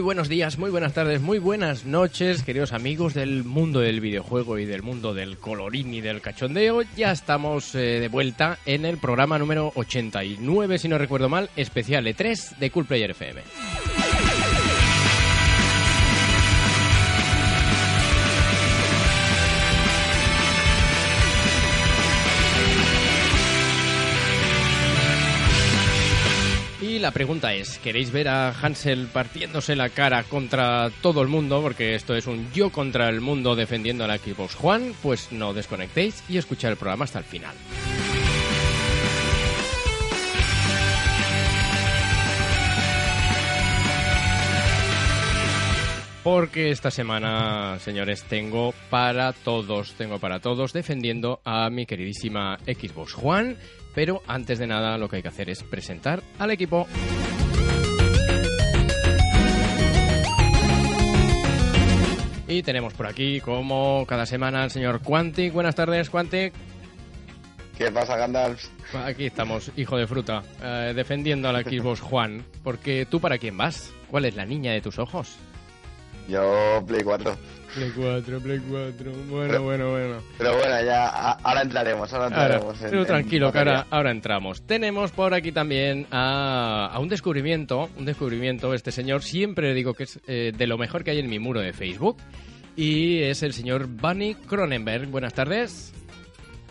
muy buenos días, muy buenas tardes, muy buenas noches, queridos amigos del mundo del videojuego y del mundo del colorín y del cachondeo. Ya estamos eh, de vuelta en el programa número 89, si no recuerdo mal, especial E3 de Cool Player FM. La pregunta es, ¿queréis ver a Hansel partiéndose la cara contra todo el mundo? Porque esto es un yo contra el mundo defendiendo a la Xbox Juan. Pues no desconectéis y escuchad el programa hasta el final. Porque esta semana, señores, tengo para todos, tengo para todos defendiendo a mi queridísima Xbox Juan. Pero antes de nada, lo que hay que hacer es presentar al equipo. Y tenemos por aquí, como cada semana, al señor Quantic. Buenas tardes, Quantic. ¿Qué pasa, Gandalf? Aquí estamos, hijo de fruta, eh, defendiendo a la Xbox Juan. Porque tú, ¿para quién vas? ¿Cuál es la niña de tus ojos? Yo Play 4. Play 4, Play 4. Bueno, Pero- bueno, bueno. Pero bueno, ya a- ahora entraremos, ahora Ahora, entraremos. en- pero en tranquilo, que materia. ahora, ahora entramos. Tenemos por aquí también a, a un descubrimiento, un descubrimiento, este señor, siempre le digo que es eh, de lo mejor que hay en mi muro de Facebook, y es el señor Bunny Cronenberg. Buenas tardes.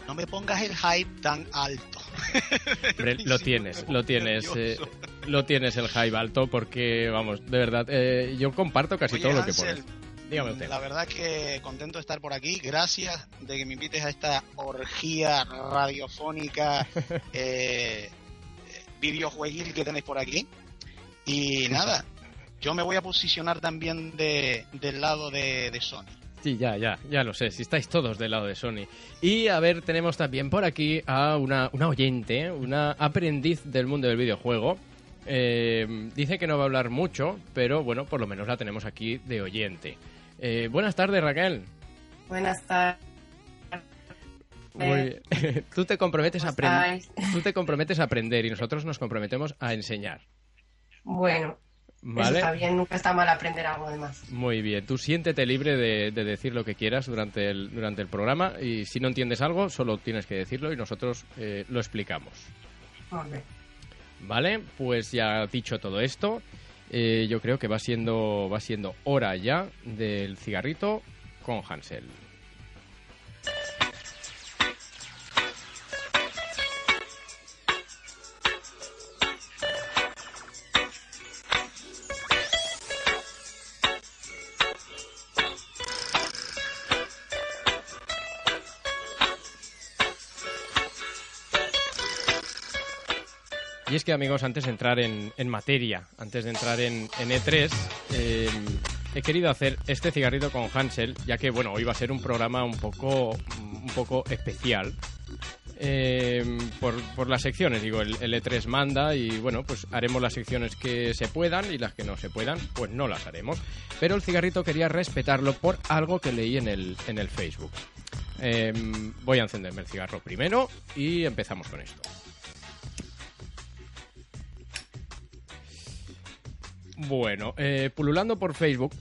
No me pongas el hype tan alto. Hombre, lo tienes, lo tienes, eh, lo tienes el hype alto porque, vamos, de verdad, eh, yo comparto casi Oye, todo lo que Hansel, pones. Dígame usted. La verdad que contento de estar por aquí. Gracias de que me invites a esta orgía radiofónica eh, eh, videojueguil que tenéis por aquí. Y nada, yo me voy a posicionar también de, del lado de, de Sony. Sí, ya, ya, ya lo sé, si estáis todos del lado de Sony. Y a ver, tenemos también por aquí a una, una oyente, una aprendiz del mundo del videojuego. Eh, dice que no va a hablar mucho, pero bueno, por lo menos la tenemos aquí de oyente. Eh, buenas tardes, Raquel. Buenas tardes. Muy bien. Tú te comprometes a ¿Cómo aprender. Tú te comprometes a aprender y nosotros nos comprometemos a enseñar. Bueno, eso ¿Vale? está bien, nunca está mal aprender algo de más. Muy bien, tú siéntete libre de, de decir lo que quieras durante el, durante el programa y si no entiendes algo, solo tienes que decirlo y nosotros eh, lo explicamos. Bien. Vale, pues ya dicho todo esto, eh, yo creo que va siendo, va siendo hora ya del cigarrito con Hansel. Amigos, antes de entrar en, materia, antes de entrar en, en E3, eh, he querido hacer este cigarrito con Hansel, ya que bueno, hoy va a ser un programa un poco, un poco especial. eh, por, las secciones, digo, el, el E3 manda y bueno, pues haremos las secciones que se puedan y las que no se puedan, pues no las haremos. Pero el cigarrito quería respetarlo por algo que leí en el, en el Facebook. Eh, voy a encenderme el cigarro primero y empezamos con esto. Bueno, eh, pululando por Facebook,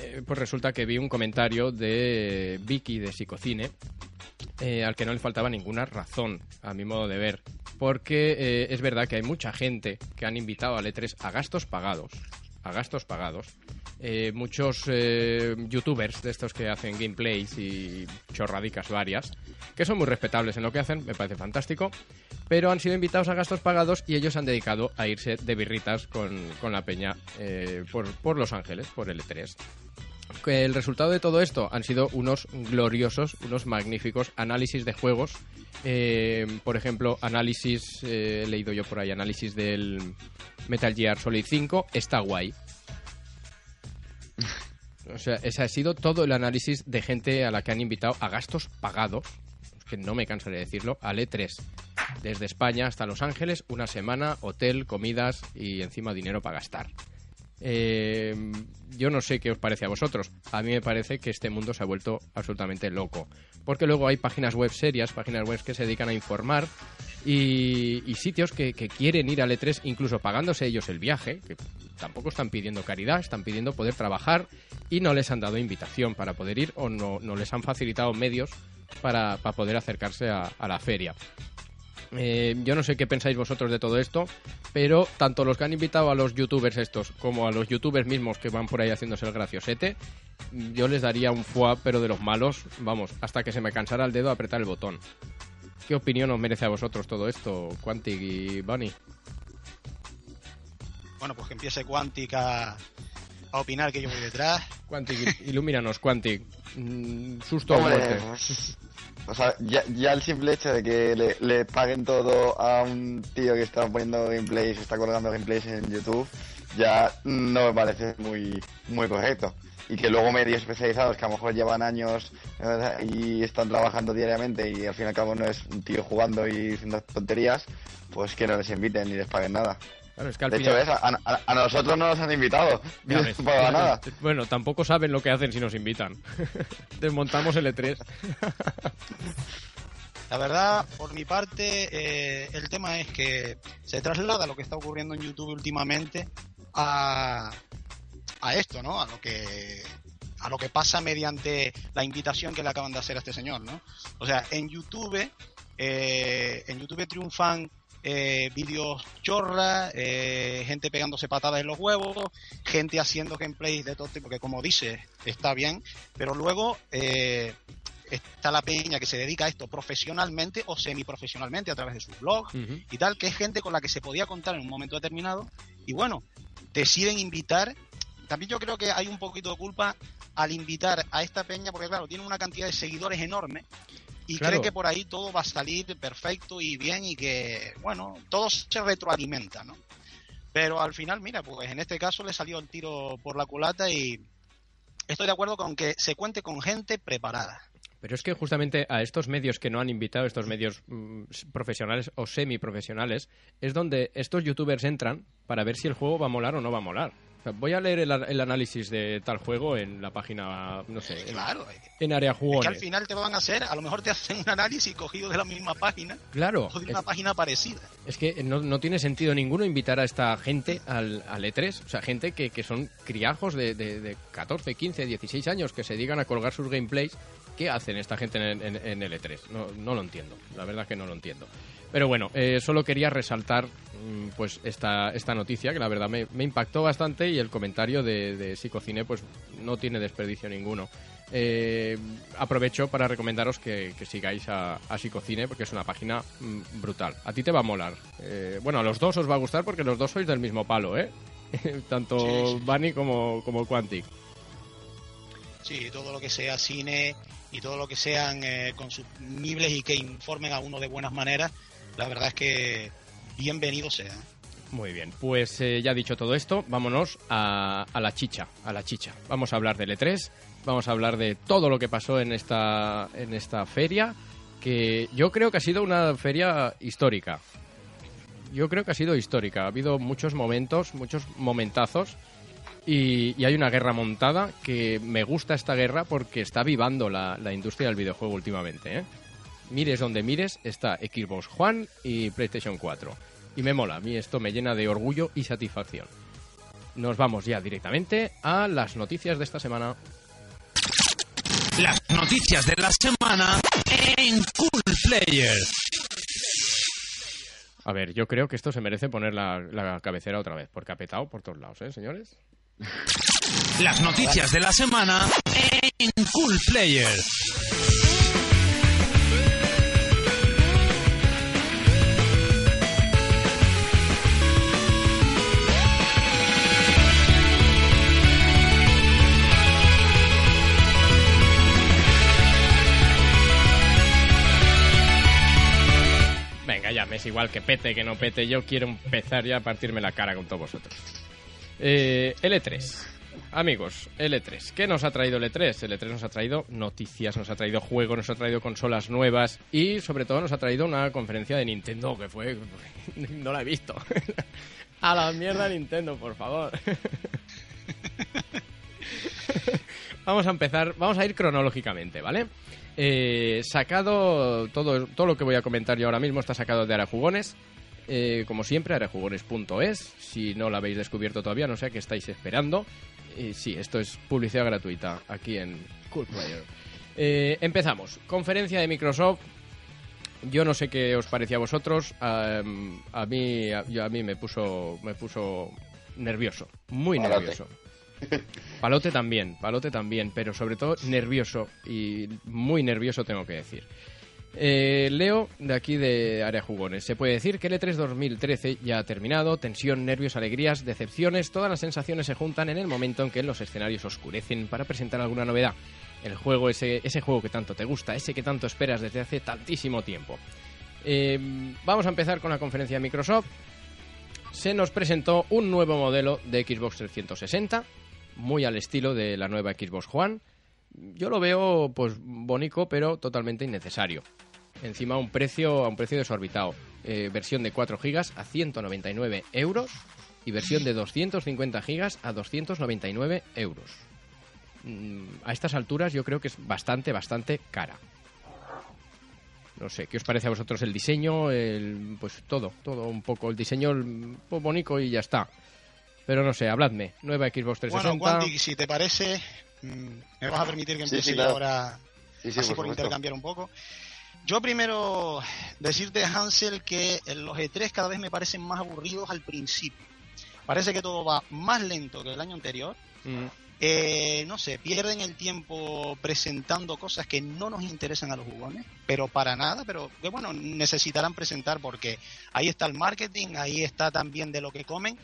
eh, pues resulta que vi un comentario de Vicky de Psicocine, eh, al que no le faltaba ninguna razón, a mi modo de ver. Porque eh, es verdad que hay mucha gente que han invitado a E3 a gastos pagados, a gastos pagados. Eh, muchos eh, youtubers de estos que hacen gameplays y chorradicas varias, que son muy respetables en lo que hacen, me parece fantástico, pero han sido invitados a gastos pagados y ellos han dedicado a irse de birritas con, con la peña eh, por, por Los Ángeles, por el E3. Que El resultado de todo esto han sido unos gloriosos, unos magníficos análisis de juegos. Por ejemplo, análisis, he leído yo por ahí, análisis del Metal Gear Solid 5, está guay. O sea, ese ha sido todo el análisis de gente a la que han invitado a gastos pagados, que no me cansaré de decirlo, al E3. Desde España hasta Los Ángeles, una semana, hotel, comidas y encima dinero para gastar. Eh, yo no sé qué os parece a vosotros. A mí me parece que este mundo se ha vuelto absolutamente loco. Porque luego hay páginas web serias, páginas web que se dedican a informar y, y sitios que, quieren ir al E3 incluso pagándose ellos el viaje, que tampoco están pidiendo caridad, están pidiendo poder trabajar y no les han dado invitación para poder ir o no, no les han facilitado medios para, para poder acercarse a, la feria. Eh, yo no sé qué pensáis vosotros de todo esto, pero tanto los que han invitado a los youtubers estos como a los youtubers mismos que van por ahí haciéndose el graciosete, yo les daría un foie, pero de los malos, vamos, hasta que se me cansara el dedo apretar el botón. ¿Qué opinión os merece a vosotros todo esto, Quantic y Bunny? Bueno, pues que empiece Quantic a, a opinar que yo voy detrás. Quantic, ilumínanos, Quantic. Mm, susto o Hombre, muerte. o sea, ya, ya el simple hecho de que le, le paguen todo a un tío que está poniendo gameplays, está colgando gameplays en YouTube, ya no me parece muy, muy correcto. Y que luego medios especializados que a lo mejor llevan años eh, y están trabajando diariamente y al fin y al cabo no es un tío jugando y haciendo tonterías, pues que no les inviten ni les paguen nada. Claro, es que al De hecho, a, a- a nosotros no nos han invitado, ni ves. para nada. Bueno, tampoco saben lo que hacen si nos invitan. Desmontamos el E E3. La verdad, por mi parte, eh, el tema es que se traslada lo que está ocurriendo en YouTube últimamente a, a esto, ¿no? A lo que a lo que pasa mediante la invitación que le acaban de hacer a este señor, ¿no? O sea, en YouTube, eh, en YouTube triunfan eh, vídeos chorra, eh, gente pegándose patadas en los huevos, gente haciendo gameplays de todo tipo, que como dice, está bien, pero luego eh, está la peña que se dedica a esto profesionalmente o semiprofesionalmente a través de sus blogs Ujú. y tal, que es gente con la que se podía contar en un momento determinado. Y bueno, deciden invitar. También yo creo que hay un poquito de culpa al invitar a esta peña, porque claro, tiene una cantidad de seguidores enorme y Claro. cree que por ahí todo va a salir perfecto y bien y que, bueno, todo se retroalimenta, ¿no? Pero al final, mira, pues en este caso le salió el tiro por la culata y estoy de acuerdo con que se cuente con gente preparada. Pero es que justamente a estos medios que no han invitado, estos medios mm, profesionales o semiprofesionales, es donde estos youtubers entran para ver si el juego va a molar o no va a molar. Sea, voy a leer el, el análisis de tal juego en la página, no sé, en, Claro, en área es que jugones. al final te van a hacer, a lo mejor te hacen un análisis cogido de la misma página Claro, o de es, una página parecida. es que no, no tiene sentido ninguno invitar a esta gente al, al E3. O sea, gente que, que son criajos de, de, de 14, 15, 16 años que se dedican a colgar sus gameplays. ¿Qué hacen esta gente en, en- en el E3? No, no lo entiendo. La verdad es que no lo entiendo. Pero bueno, eh, solo quería resaltar mm, pues esta, esta noticia que la verdad me, me impactó bastante y el comentario de, de Psicocine pues no tiene desperdicio ninguno. Eh, aprovecho para recomendaros que, que sigáis a, a Psicocine porque es una página mm, brutal. A ti te va a molar. Eh, bueno, a los dos os va a gustar porque los dos sois del mismo palo, ¿eh? Tanto Sí, sí. Bunny como, como Quantic. Sí, todo lo que sea cine y todo lo que sean eh, consumibles y que informen a uno de buenas maneras, la verdad es que bienvenido sea. Muy bien, pues eh, ya dicho todo esto, vámonos a, a la chicha, a la chicha. Vamos a hablar del E3, vamos a hablar de todo lo que pasó en esta, en esta feria, que yo creo que ha sido una feria histórica. Yo creo que ha sido histórica. Ha habido muchos momentos, muchos momentazos, y, hay una guerra montada que me gusta esta guerra porque está avivando la, la industria del videojuego últimamente. ¿eh? Mires donde mires, está Xbox One y PlayStation 4. Y me mola, a mí esto me llena de orgullo y satisfacción. Nos vamos ya directamente a las noticias de esta semana. Las noticias de la semana en Cool Player. A ver, yo creo que esto se merece poner la, la cabecera otra vez, porque ha petado por todos lados, ¿eh, señores? Las noticias de la semana en Cool Player. Es igual que pete, que no pete. Yo quiero empezar ya a partirme la cara con todos vosotros. Eh, L3. Amigos, L3. ¿Qué nos ha traído L3? L3 nos ha traído noticias, nos ha traído juegos, nos ha traído consolas nuevas y sobre todo nos ha traído una conferencia de Nintendo que fue... no la he visto. a la mierda Nintendo, por favor. vamos a empezar, vamos a ir cronológicamente, ¿vale? Eh, sacado todo, todo lo que voy a comentar yo ahora mismo está sacado de Arajugones. Eh, como siempre, arajugones.es. Si no lo habéis descubierto todavía, no sé a qué estáis esperando. Y sí, esto es publicidad gratuita aquí en Cool Player. Eh, empezamos. Conferencia de Microsoft. Yo no sé qué os parecía a vosotros. A, a mí, a, yo- a mí me puso, me puso nervioso, muy nervioso. Palote también, palote también, pero sobre todo nervioso y muy nervioso tengo que decir. Eh, Leo, de aquí de Área Jugones. Se puede decir que el E E3 2013 ya ha terminado. Tensión, nervios, alegrías, decepciones, todas las sensaciones se juntan en el momento en que los escenarios oscurecen para presentar alguna novedad. El juego, ese, ese juego que tanto te gusta, ese que tanto esperas desde hace tantísimo tiempo. Eh, vamos a empezar con la conferencia de Microsoft. Se nos presentó un nuevo modelo de Xbox 360, muy al estilo de la nueva Xbox One. Yo lo veo pues bonito, pero totalmente innecesario. Encima a un precio, a un precio desorbitado. Eh, versión de 4 GB a 199 euros y versión de 250 GB a 299 euros. Mm, A estas alturas yo creo que es bastante, bastante cara. No sé, ¿qué os parece a vosotros el diseño? El, pues todo, todo un poco. El diseño pues bonito y ya está. Pero no sé, habladme. Nueva Xbox 360. Bueno, Quantic, si te parece, mm, me vas a permitir que Sí, empiece sí, yo claro. ahora Sí, sí, así por por intercambiar un poco. Yo primero decirte, Hansel, que los E3 cada vez me parecen más aburridos al principio. Parece que todo va más lento que el año anterior. Mm, Eh, no sé, pierden el tiempo presentando cosas que no nos interesan a los jugones, pero para nada, pero que bueno, necesitarán presentar porque ahí está el marketing, ahí está también de lo que comen,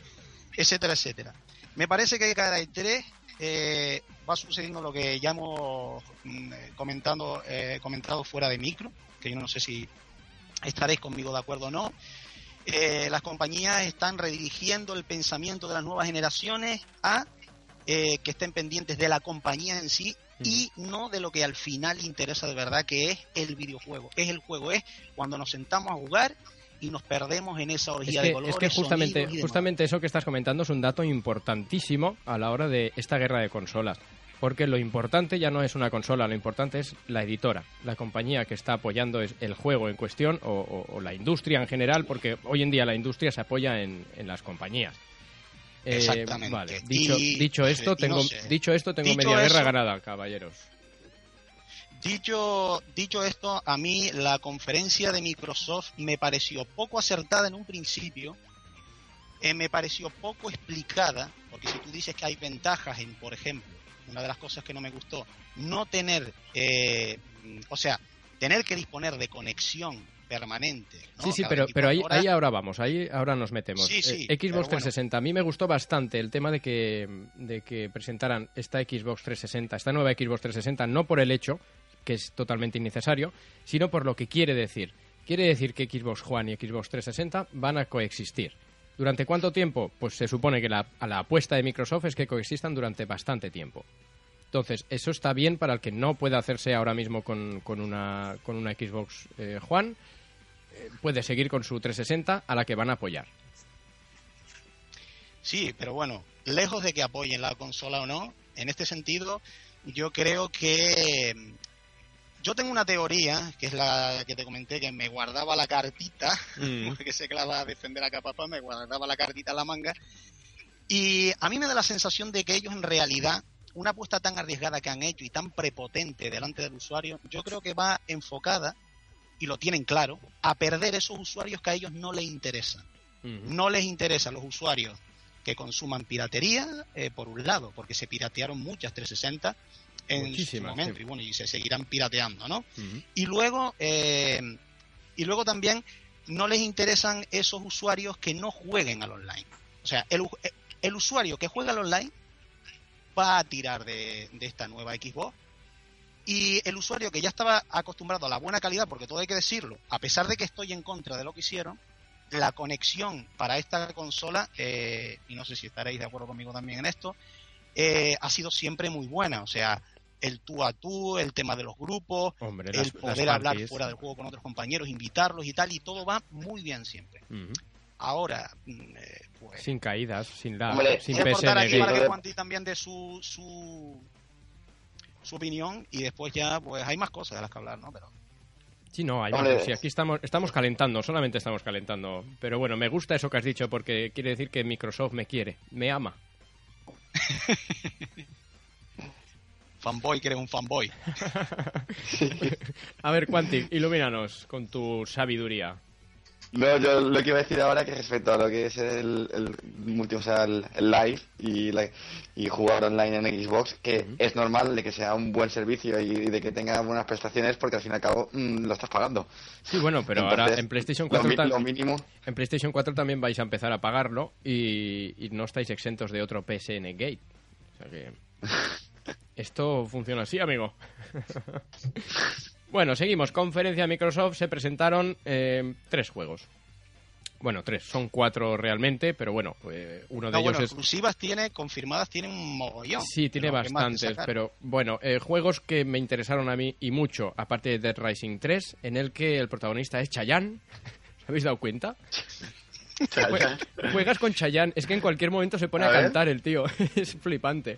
etcétera, etcétera. Me parece que cada E3 eh, va sucediendo lo que ya hemos mm, eh, comentando, eh, comentado fuera de micro, que yo no sé si estaréis conmigo de acuerdo o no. Eh, las compañías están redirigiendo el pensamiento de las nuevas generaciones a eh, que estén pendientes de la compañía en sí y no de lo que al final interesa de verdad, que es el videojuego. Es el juego, es cuando nos sentamos a jugar y nos perdemos en esa Es orgía de que, colores. es que justamente, justamente eso que estás comentando es un dato importantísimo a la hora de esta guerra de consolas. Porque lo importante ya no es una consola, lo importante es la editora, la compañía que está apoyando es el juego en cuestión o, o- o la industria en general, porque hoy en día la industria se apoya en, en las compañías. Eh, Exactamente. vale. Dicho, Y- dicho esto, no tengo, sé. dicho esto, tengo Dicho media guerra ganada, caballeros. Dicho, dicho esto, a mí la conferencia de Microsoft me pareció poco acertada en un principio, eh, me pareció poco explicada, porque si tú dices que hay ventajas en, por ejemplo, una de las cosas que no me gustó, no tener, eh, o sea, tener que disponer de conexión permanente. ¿no? Sí, sí, Cada pero, pero ahí, 24 horas. ahí ahora vamos, ahí ahora nos metemos. Sí, sí, Eh, Xbox bueno. 360, a mí me gustó bastante el tema de que, de que presentaran esta Xbox 360, esta nueva Xbox 360, no por el hecho, que es totalmente innecesario, sino por lo que quiere decir. Quiere decir que Xbox One y Xbox 360 van a coexistir. ¿Durante cuánto tiempo? Pues se supone que la, a la apuesta de Microsoft es que coexistan durante bastante tiempo. Entonces, eso está bien para el que no pueda hacerse ahora mismo con, con una, con una Xbox eh, One. Eh, puede seguir con su 360 a la que van a apoyar. Sí, pero bueno, lejos de que apoyen la consola o no, en este sentido, yo creo que yo tengo una teoría, que es la que te comenté, que me guardaba la cartita, porque sé que la va a defender a capapa, me guardaba la cartita en la manga, y a mí me da la sensación de que ellos en realidad, una apuesta tan arriesgada que han hecho y tan prepotente delante del usuario, yo creo que va enfocada y lo tienen claro, a perder esos usuarios que a ellos no les interesan. No les interesan los usuarios que consuman piratería, eh, por un lado, porque se piratearon muchas 360 en su momento, sí. y bueno, y se seguirán pirateando, ¿no? Y luego, eh, y luego también no les interesan esos usuarios que no jueguen al online. O sea, el, u- el usuario que juega al online va a tirar de, de esta nueva Xbox. Y el usuario que ya estaba acostumbrado a la buena calidad, porque todo hay que decirlo, a pesar de que estoy en contra de lo que hicieron, la conexión para esta consola, eh, y no sé si estaréis de acuerdo conmigo también en esto, eh, ha sido siempre muy buena. O sea, el tú a tú, el tema de los grupos, Hombre, el las, poder las hablar parties. fuera del juego con otros compañeros, invitarlos y tal, y todo va muy bien siempre. Ahora, mm, eh, pues... Sin caídas, sin lag, Hombre, sin voy a cortar aquí PSN. para que Juanti también dé su, su, su opinión y después ya, pues hay más cosas de las que hablar, ¿no? Pero Sí, no, hay sí, aquí estamos, estamos calentando, solamente estamos calentando. Pero bueno, me gusta eso que has dicho porque quiere decir que Microsoft me quiere, me ama. fanboy, que eres un fanboy. A ver, Quantic, ilumínanos con tu sabiduría. No, yo lo que iba a decir ahora que respecto a lo que es el, el multi, o sea, el, el live y, la- y jugar online en Xbox, que es normal de que sea un buen servicio y de que tenga buenas prestaciones porque al fin y al cabo mm, lo estás pagando. Sí, bueno, pero ahora en PlayStation Lo, 4, mi- tal- lo mínimo. en PlayStation 4 también vais a empezar a pagarlo y, y no estáis exentos de otro PSN Gate. O sea que esto funciona así, amigo. bueno, seguimos. Conferencia de Microsoft se presentaron eh, tres juegos. Bueno, tres, son cuatro realmente, pero bueno, eh, uno de No, ellos bueno, es... exclusivas tiene, confirmadas tiene un mogollón. Sí, tiene Pero, ¿qué más te bastantes, pero bueno, eh, juegos que me interesaron a mí y mucho, aparte de Dead Rising 3, en el que el protagonista es Chayanne. ¿Os habéis dado cuenta? Jue- Juegas con Chayanne, es que en cualquier momento se pone a, cantar el tío, es flipante.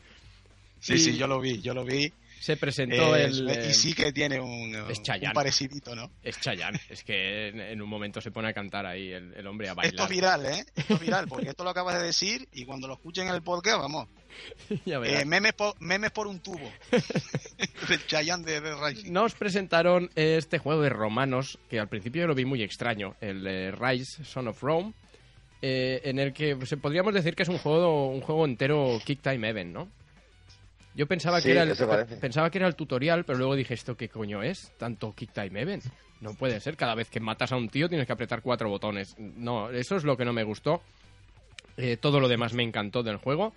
Sí, sí, yo lo vi, yo lo vi. Se presentó Eh, el... y sí que tiene un, es un parecidito, ¿no? Es Chayanne, es que en, en un momento se pone a cantar ahí el, el hombre a Esto bailar. es viral, ¿eh? Esto es viral, porque esto lo acabas de decir y cuando lo escuchen en el podcast, vamos, Ya eh, memes, por, memes por un tubo. de Chayanne de Red Rising. Nos presentaron este juego de romanos, que al principio yo lo vi muy extraño, el eh, Rise, Son of Rome, eh, en el que pues, podríamos decir que es un juego, un juego entero Kick Time Event, ¿no? Yo pensaba Sí, que era el, pensaba que era el tutorial, pero luego dije, ¿esto qué coño es? Tanto Kick Time Event. No puede ser, cada vez que matas a un tío tienes que apretar cuatro botones. No, eso es lo que no me gustó. Eh, todo lo demás me encantó del juego.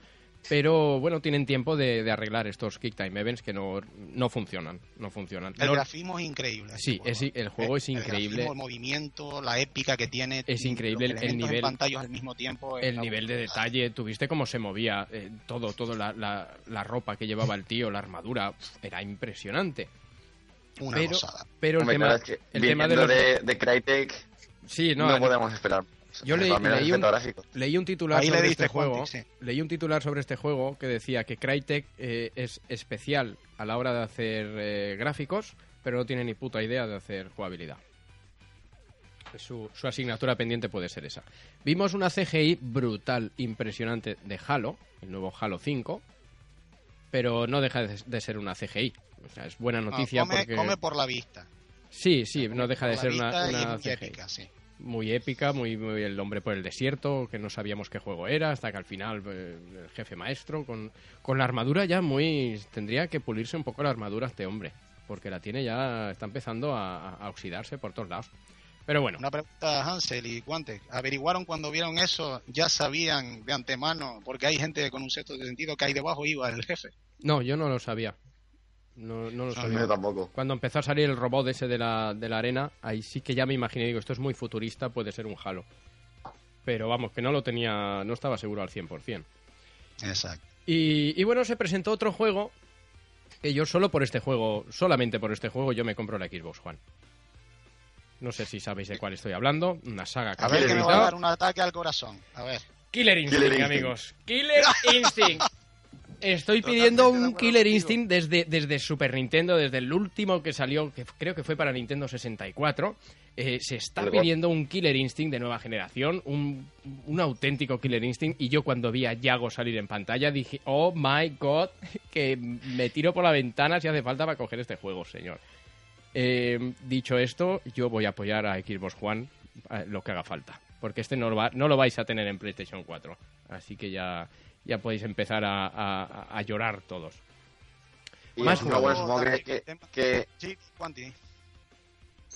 Pero bueno, tienen tiempo de, de arreglar estos Kick Time Events que no, no funcionan. No funcionan. El No- grafismo es increíble. Sí, este es- el juego es El increíble. grafismo, el movimiento, la épica que tiene. Es increíble los el- el nivel- pantallas al mismo tiempo. el nivel de detalle, tuviste cómo se movía, eh, todo, todo, la, la- la ropa que llevaba el tío, la armadura, era impresionante. Una pero, gozada. pero el Hombre, tema, claro, es que el tema de los... de, de Crytek Sí, no, no, podemos esperar. Yo Al leí- un- leí un titular Ahí sobre este juego, sí. leí un titular sobre este juego que decía que Crytek eh, es especial a la hora de hacer eh, gráficos, pero no tiene ni puta idea de hacer jugabilidad. Su, su asignatura pendiente puede ser esa. Vimos una CGI brutal, impresionante de Halo, el nuevo Halo 5, pero no deja de, de ser una CGI. O sea, es buena No, noticia come, porque... come por la vista. Sí, sí, no deja de ser una, CGI sí. Muy épica, muy, muy el hombre por el desierto, que no sabíamos qué juego era, hasta que al final eh, el jefe maestro, con, con la armadura ya muy... Tendría que pulirse un poco la armadura este hombre, porque la tiene ya, está empezando a, a oxidarse por todos lados. Pero bueno, Una pregunta a Hansel y Guante. ¿Averiguaron cuando vieron eso? ¿Ya sabían de antemano? Porque hay gente con un sexto de sentido que ahí debajo iba el jefe. no, yo no lo sabía. No, no lo sabía. Tampoco. Cuando empezó a salir el robot ese de la, de la arena, ahí sí que ya me imaginé, digo, esto es muy futurista, puede ser un Halo. Pero vamos, que no lo tenía, no estaba seguro al 100%. Exacto. Y, y bueno, se presentó otro juego que yo solo por este juego, solamente por este juego, yo me compro la Xbox Juan. No sé si sabéis de cuál estoy hablando. Una saga que A ver que me va a dar un ataque al corazón. A ver. Killer Instinct, Killer Instinct. amigos. Killer Instinct. Estoy pidiendo Totalmente un Killer. Instinct desde, desde Super Nintendo, desde el último que salió, que creo que fue para Nintendo 64. Eh, se está El God. pidiendo un Killer Instinct de nueva generación, un, un auténtico Killer Instinct. Y yo cuando vi a Yago salir en pantalla dije, oh my god, que me tiro por la ventana si hace falta para coger este juego, señor. Eh, dicho esto, yo voy a apoyar a Xbox One a lo que haga falta. Porque este no lo, va- no lo vais a tener en PlayStation 4. Así que ya, ya podéis empezar a, a- a llorar todos. Y Más juegos. supongo que, que, que- Sí, Quanti.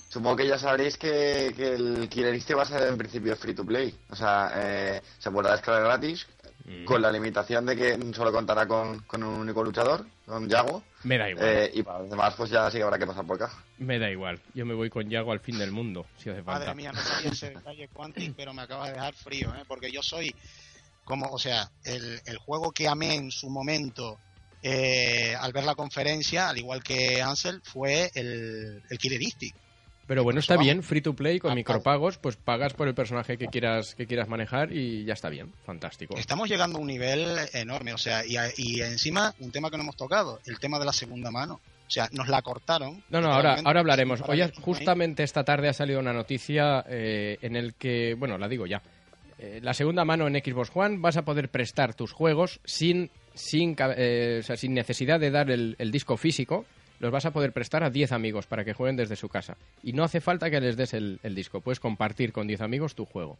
supongo que ya sabréis que, que el Killer Instinct va a ser en principio free to play. O sea, eh, se podrá descargar gratis Mm. con la limitación de que solo contará con, con un único luchador, con Yago. Me da igual. Eh, y para los demás, pues ya sí que habrá que pasar por caja. Me da igual. Yo me voy con Yago al fin del mundo, si hace falta. Madre mía, no sabía ese detalle Quantic, pero me acaba de dejar frío, ¿eh? porque yo soy como, o sea, el, el juego que amé en su momento eh, al ver la conferencia, al igual que Ansel, fue el, el Killer Instinct. Pero bueno, Pues está bien, free to play, con Ah, micropagos, pues pagas por el personaje que quieras, que quieras manejar y ya está bien. Fantástico. Estamos llegando a un nivel enorme, o sea, y, y encima un tema que no hemos tocado, el tema de la segunda mano. O sea, nos la cortaron. No, no, ahora, ahora hablaremos. Hoy, justamente esta tarde ha salido una noticia eh, en el que, bueno, la digo ya. Eh, la segunda mano en Xbox One vas a poder prestar tus juegos sin, sin, eh, sin necesidad de dar el, el disco físico. Los vas a poder prestar a 10 amigos para que jueguen desde su casa. Y no hace falta que les des el, el disco. Puedes compartir con 10 amigos tu juego.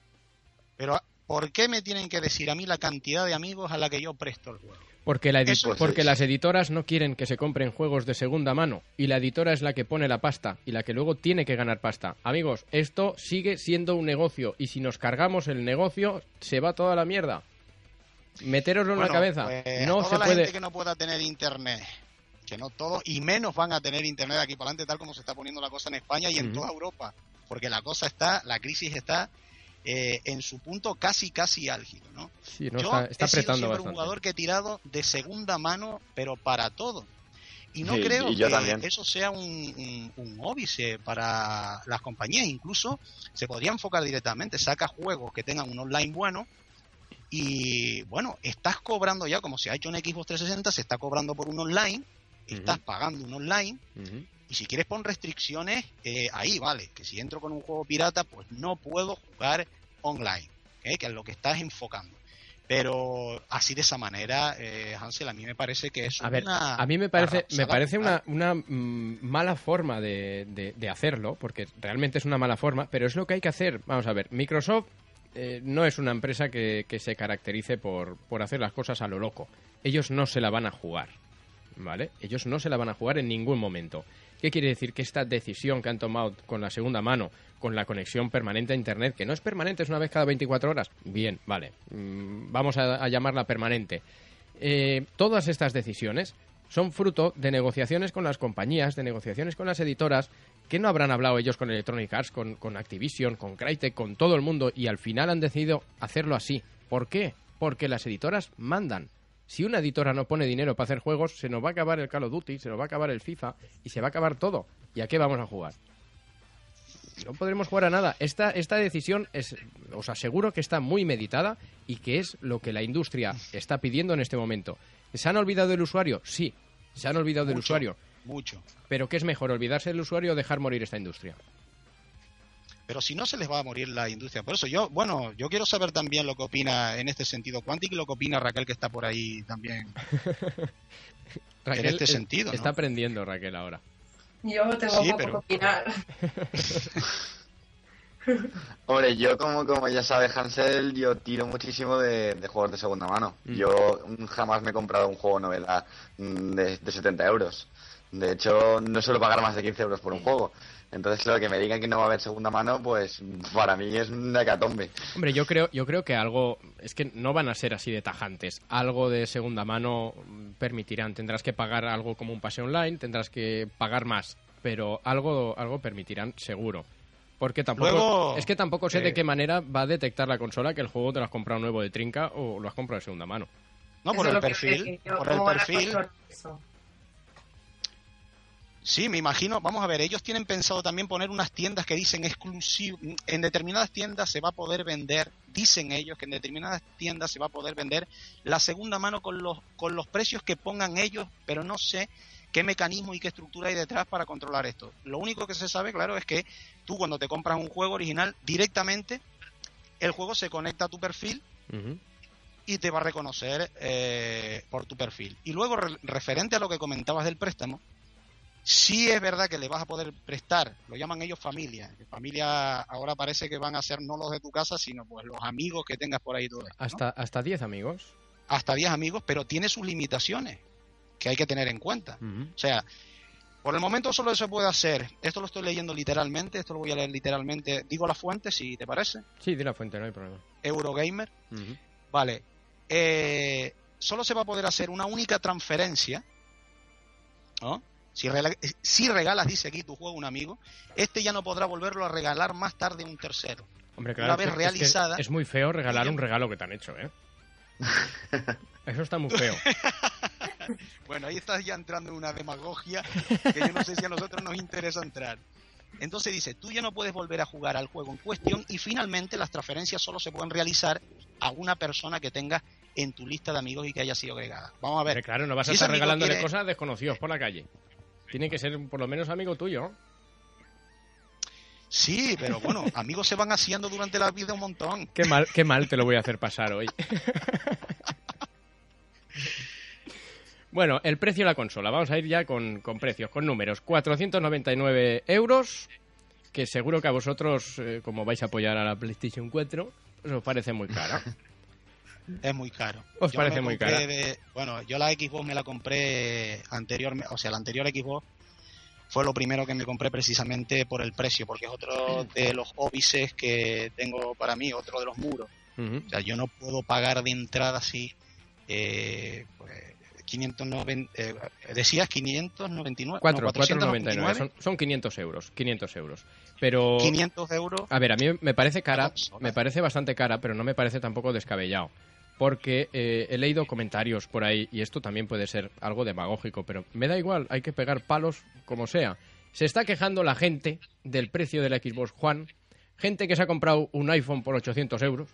Pero, ¿por qué me tienen que decir a mí la cantidad de amigos a la que yo presto el juego? Porque, la edi- Eso es. porque las editoras no quieren que se compren juegos de segunda mano y la editora es la que pone la pasta y la que luego tiene que ganar pasta. Amigos, esto sigue siendo un negocio y si nos cargamos el negocio se va toda la mierda. Meteroslo en la cabeza. pues, no a toda se la puede. gente que no pueda tener internet, que no todos, y menos van a tener internet aquí para adelante, tal como se está poniendo la cosa en España y en toda Europa, porque la cosa está, la crisis está eh, en su punto casi, casi álgido, ¿no? Sí, no, Yo está, está he sido un jugador que he tirado de segunda mano, pero para todo. Y no Sí, creo y que también. eso sea un, un, un óbice para las compañías. Incluso se podría enfocar directamente. Saca juegos que tengan un online bueno. Y bueno, estás cobrando ya, como se ha hecho en Xbox 360, se está cobrando por un online. Estás pagando un online. Y si quieres pon restricciones eh, ahí, vale. Que si entro con un juego pirata, pues no puedo jugar online. ¿eh? Que es lo que estás enfocando. Pero así de esa manera, eh, Hansel, a mí me parece que es A ver, una a mí me parece, me parece una, una mm, mala forma de, de- de hacerlo, porque realmente es una mala forma, pero es lo que hay que hacer. Vamos a ver, Microsoft eh, no es una empresa que, que se caracterice por, por hacer las cosas a lo loco. Ellos no se la van a jugar, ¿vale? Ellos no se la van a jugar en ningún momento. ¿Qué quiere decir? Que esta decisión que han tomado con la segunda mano, con la conexión permanente a Internet, que no es permanente, es una vez cada 24 horas, bien, vale, mm, vamos a, llamarla permanente. Eh, todas estas decisiones son fruto de negociaciones con las compañías, de negociaciones con las editoras, que no habrán hablado ellos con Electronic Arts, con, con Activision, con Crytek, con todo el mundo, y al final han decidido hacerlo así. ¿Por qué? Porque las editoras mandan. Si una editora no pone dinero para hacer juegos, se nos va a acabar el Call of Duty, se nos va a acabar el FIFA y se va a acabar todo. ¿Y a qué vamos a jugar? No podremos jugar a nada. Esta, esta decisión es, os aseguro que está muy meditada y que es lo que la industria está pidiendo en este momento. ¿Se han olvidado del usuario? Sí, se han olvidado del usuario. mucho. Pero ¿qué es mejor, olvidarse del usuario o dejar morir esta industria? Pero si no se les va a morir la industria. Por eso yo, bueno, yo quiero saber también lo que opina en este sentido Quantic y lo que opina Raquel, que está por ahí también. Raquel este es- sentido, ¿no? Está aprendiendo Raquel ahora. Yo tengo Sí, poco pero- que opinar. Hombre, yo como, como ya sabe Hansel, yo tiro muchísimo de, de juegos de segunda mano. Mm. Yo mm, jamás me he comprado un juego novela mm, de, de 70 euros. De hecho, no suelo pagar más de 15 euros por un juego. Entonces, lo que me digan que no va a haber segunda mano, pues para mí es una hecatombe. Hombre, yo creo, yo creo que algo, es que no van a ser así de tajantes. Algo de segunda mano permitirán. Tendrás que pagar algo como un pase online, tendrás que pagar más, pero algo, algo permitirán seguro. Porque tampoco, Luego, es que tampoco sé eh, de qué manera va a detectar la consola que el juego te lo has comprado nuevo de trinca o lo has comprado de segunda mano. No, por el perfil. Por el ¿cómo van a perfil. Sí, me imagino. Vamos a ver, ellos tienen pensado también poner unas tiendas que dicen exclusivo. En determinadas tiendas se va a poder vender, dicen ellos que en determinadas tiendas se va a poder vender la segunda mano con los, con los precios que pongan ellos, pero no sé qué mecanismo y qué estructura hay detrás para controlar esto. Lo único que se sabe, claro, es que tú cuando te compras un juego original, directamente el juego se conecta a tu perfil y te va a reconocer eh, por tu perfil. Y luego, re- referente a lo que comentabas del préstamo, Sí es verdad que le vas a poder prestar, lo llaman ellos familia. Familia ahora parece que van a ser no los de tu casa, sino pues los amigos que tengas por ahí todo. esto, ¿no? Hasta, hasta 10 amigos. Hasta 10 amigos, pero tiene sus limitaciones que hay que tener en cuenta. O sea, por el momento solo se puede hacer, esto lo estoy leyendo literalmente, esto lo voy a leer literalmente, digo la fuente si te parece, Sí, di la fuente, no hay problema. Eurogamer, vale, eh, solo se va a poder hacer una única transferencia, ¿no? Si, rela- si regalas, dice aquí, tu juego a un amigo, este ya no podrá volverlo a regalar más tarde a un tercero. Hombre, claro, Una es vez es que realizada- Es, muy feo regalar un regalo que te han hecho, ¿eh? Eso está muy feo. Bueno, ahí estás ya entrando en una demagogia que yo no sé si a nosotros nos interesa entrar. Entonces dice, tú ya no puedes volver a jugar al juego en cuestión y finalmente las transferencias solo se pueden realizar a una persona que tengas en tu lista de amigos y que haya sido agregada. Vamos a ver. claro, no vas a Si estar regalándole quiere- cosas a desconocidos por la calle. Tiene que ser por lo menos amigo tuyo. Sí, pero bueno, amigos se van haciendo durante la vida un montón. Qué mal, qué mal te lo voy a hacer pasar hoy. bueno, el precio de la consola. Vamos a ir ya con, con precios, con números. 499 euros, que seguro que a vosotros, eh, como vais a apoyar a la PlayStation 4, pues os parece muy cara. Es muy caro. ¿Os Yo parece muy de- bueno, yo la Xbox me la compré anteriormente, o sea, la anterior Xbox fue lo primero que me compré precisamente por el precio, porque es otro de los óbices que tengo para mí, otro de los muros. O sea, yo no puedo pagar de entrada así, eh, pues, 590, eh, decías 599, Cuatro, no, 499. 499, Son, son 500 euros. 500 euros. Pero. 500 euros. A ver, a mí me parece cara, me parece bastante cara, pero no me parece tampoco descabellado. Porque eh, he leído comentarios por ahí, y esto también puede ser algo demagógico, pero me da igual, hay que pegar palos como sea. Se está quejando la gente del precio de la Xbox Juan, gente que se ha comprado un iPhone por 800 euros,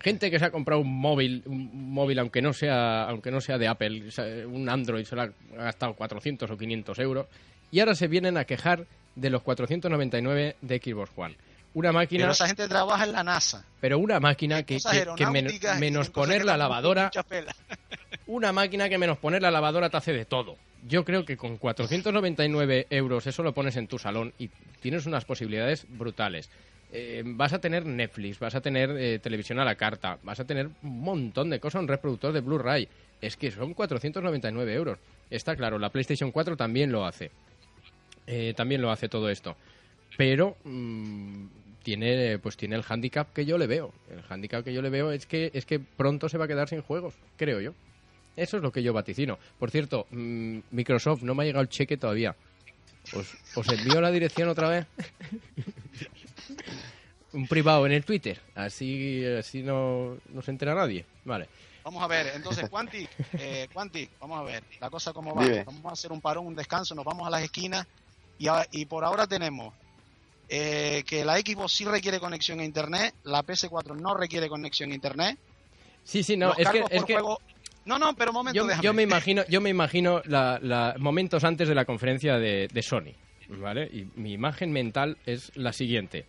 gente que se ha comprado un móvil, un móvil aunque no sea, aunque no sea de Apple, un Android se lo ha gastado 400 o 500 euros, y ahora se vienen a quejar de los 499 de Xbox One. Una máquina, Pero esa gente trabaja en la NASA. pero una máquina que, que- men- menos poner la lavadora, una máquina que menos poner la lavadora te hace de todo. Yo creo que con 499 euros eso lo pones en tu salón y tienes unas posibilidades brutales. Eh, vas a tener Netflix, vas a tener eh, televisión a la carta, vas a tener un montón de cosas, un reproductor de Blu-ray. Es que son 499 euros. Está claro, la PlayStation 4 también lo hace. Eh, también lo hace todo esto. Pero mm, tiene pues tiene el handicap que yo le veo. El handicap que yo le veo es que es que pronto se va a quedar sin juegos, creo yo. Eso es lo que yo vaticino. Por cierto, mm, Microsoft no me ha llegado el cheque todavía. ¿Os, os envío la dirección otra vez? Un privado en el Twitter. Así, así no, no se entera nadie. Vale. Vamos a ver, entonces, Quanti, eh, Quanti, vamos a ver, la cosa cómo va. Dime. Vamos a hacer un parón, un descanso, nos vamos a las esquinas y, a- y por ahora tenemos eh, que la Xbox sí requiere conexión a Internet, la PS4 no requiere conexión a Internet. Sí, sí, no, los es que, cargos es por que juego- No, no, pero un momento, yo, déjame. yo me imagino, yo me imagino la, la- momentos antes de la conferencia de, de Sony, ¿vale? Y mi imagen mental es la siguiente.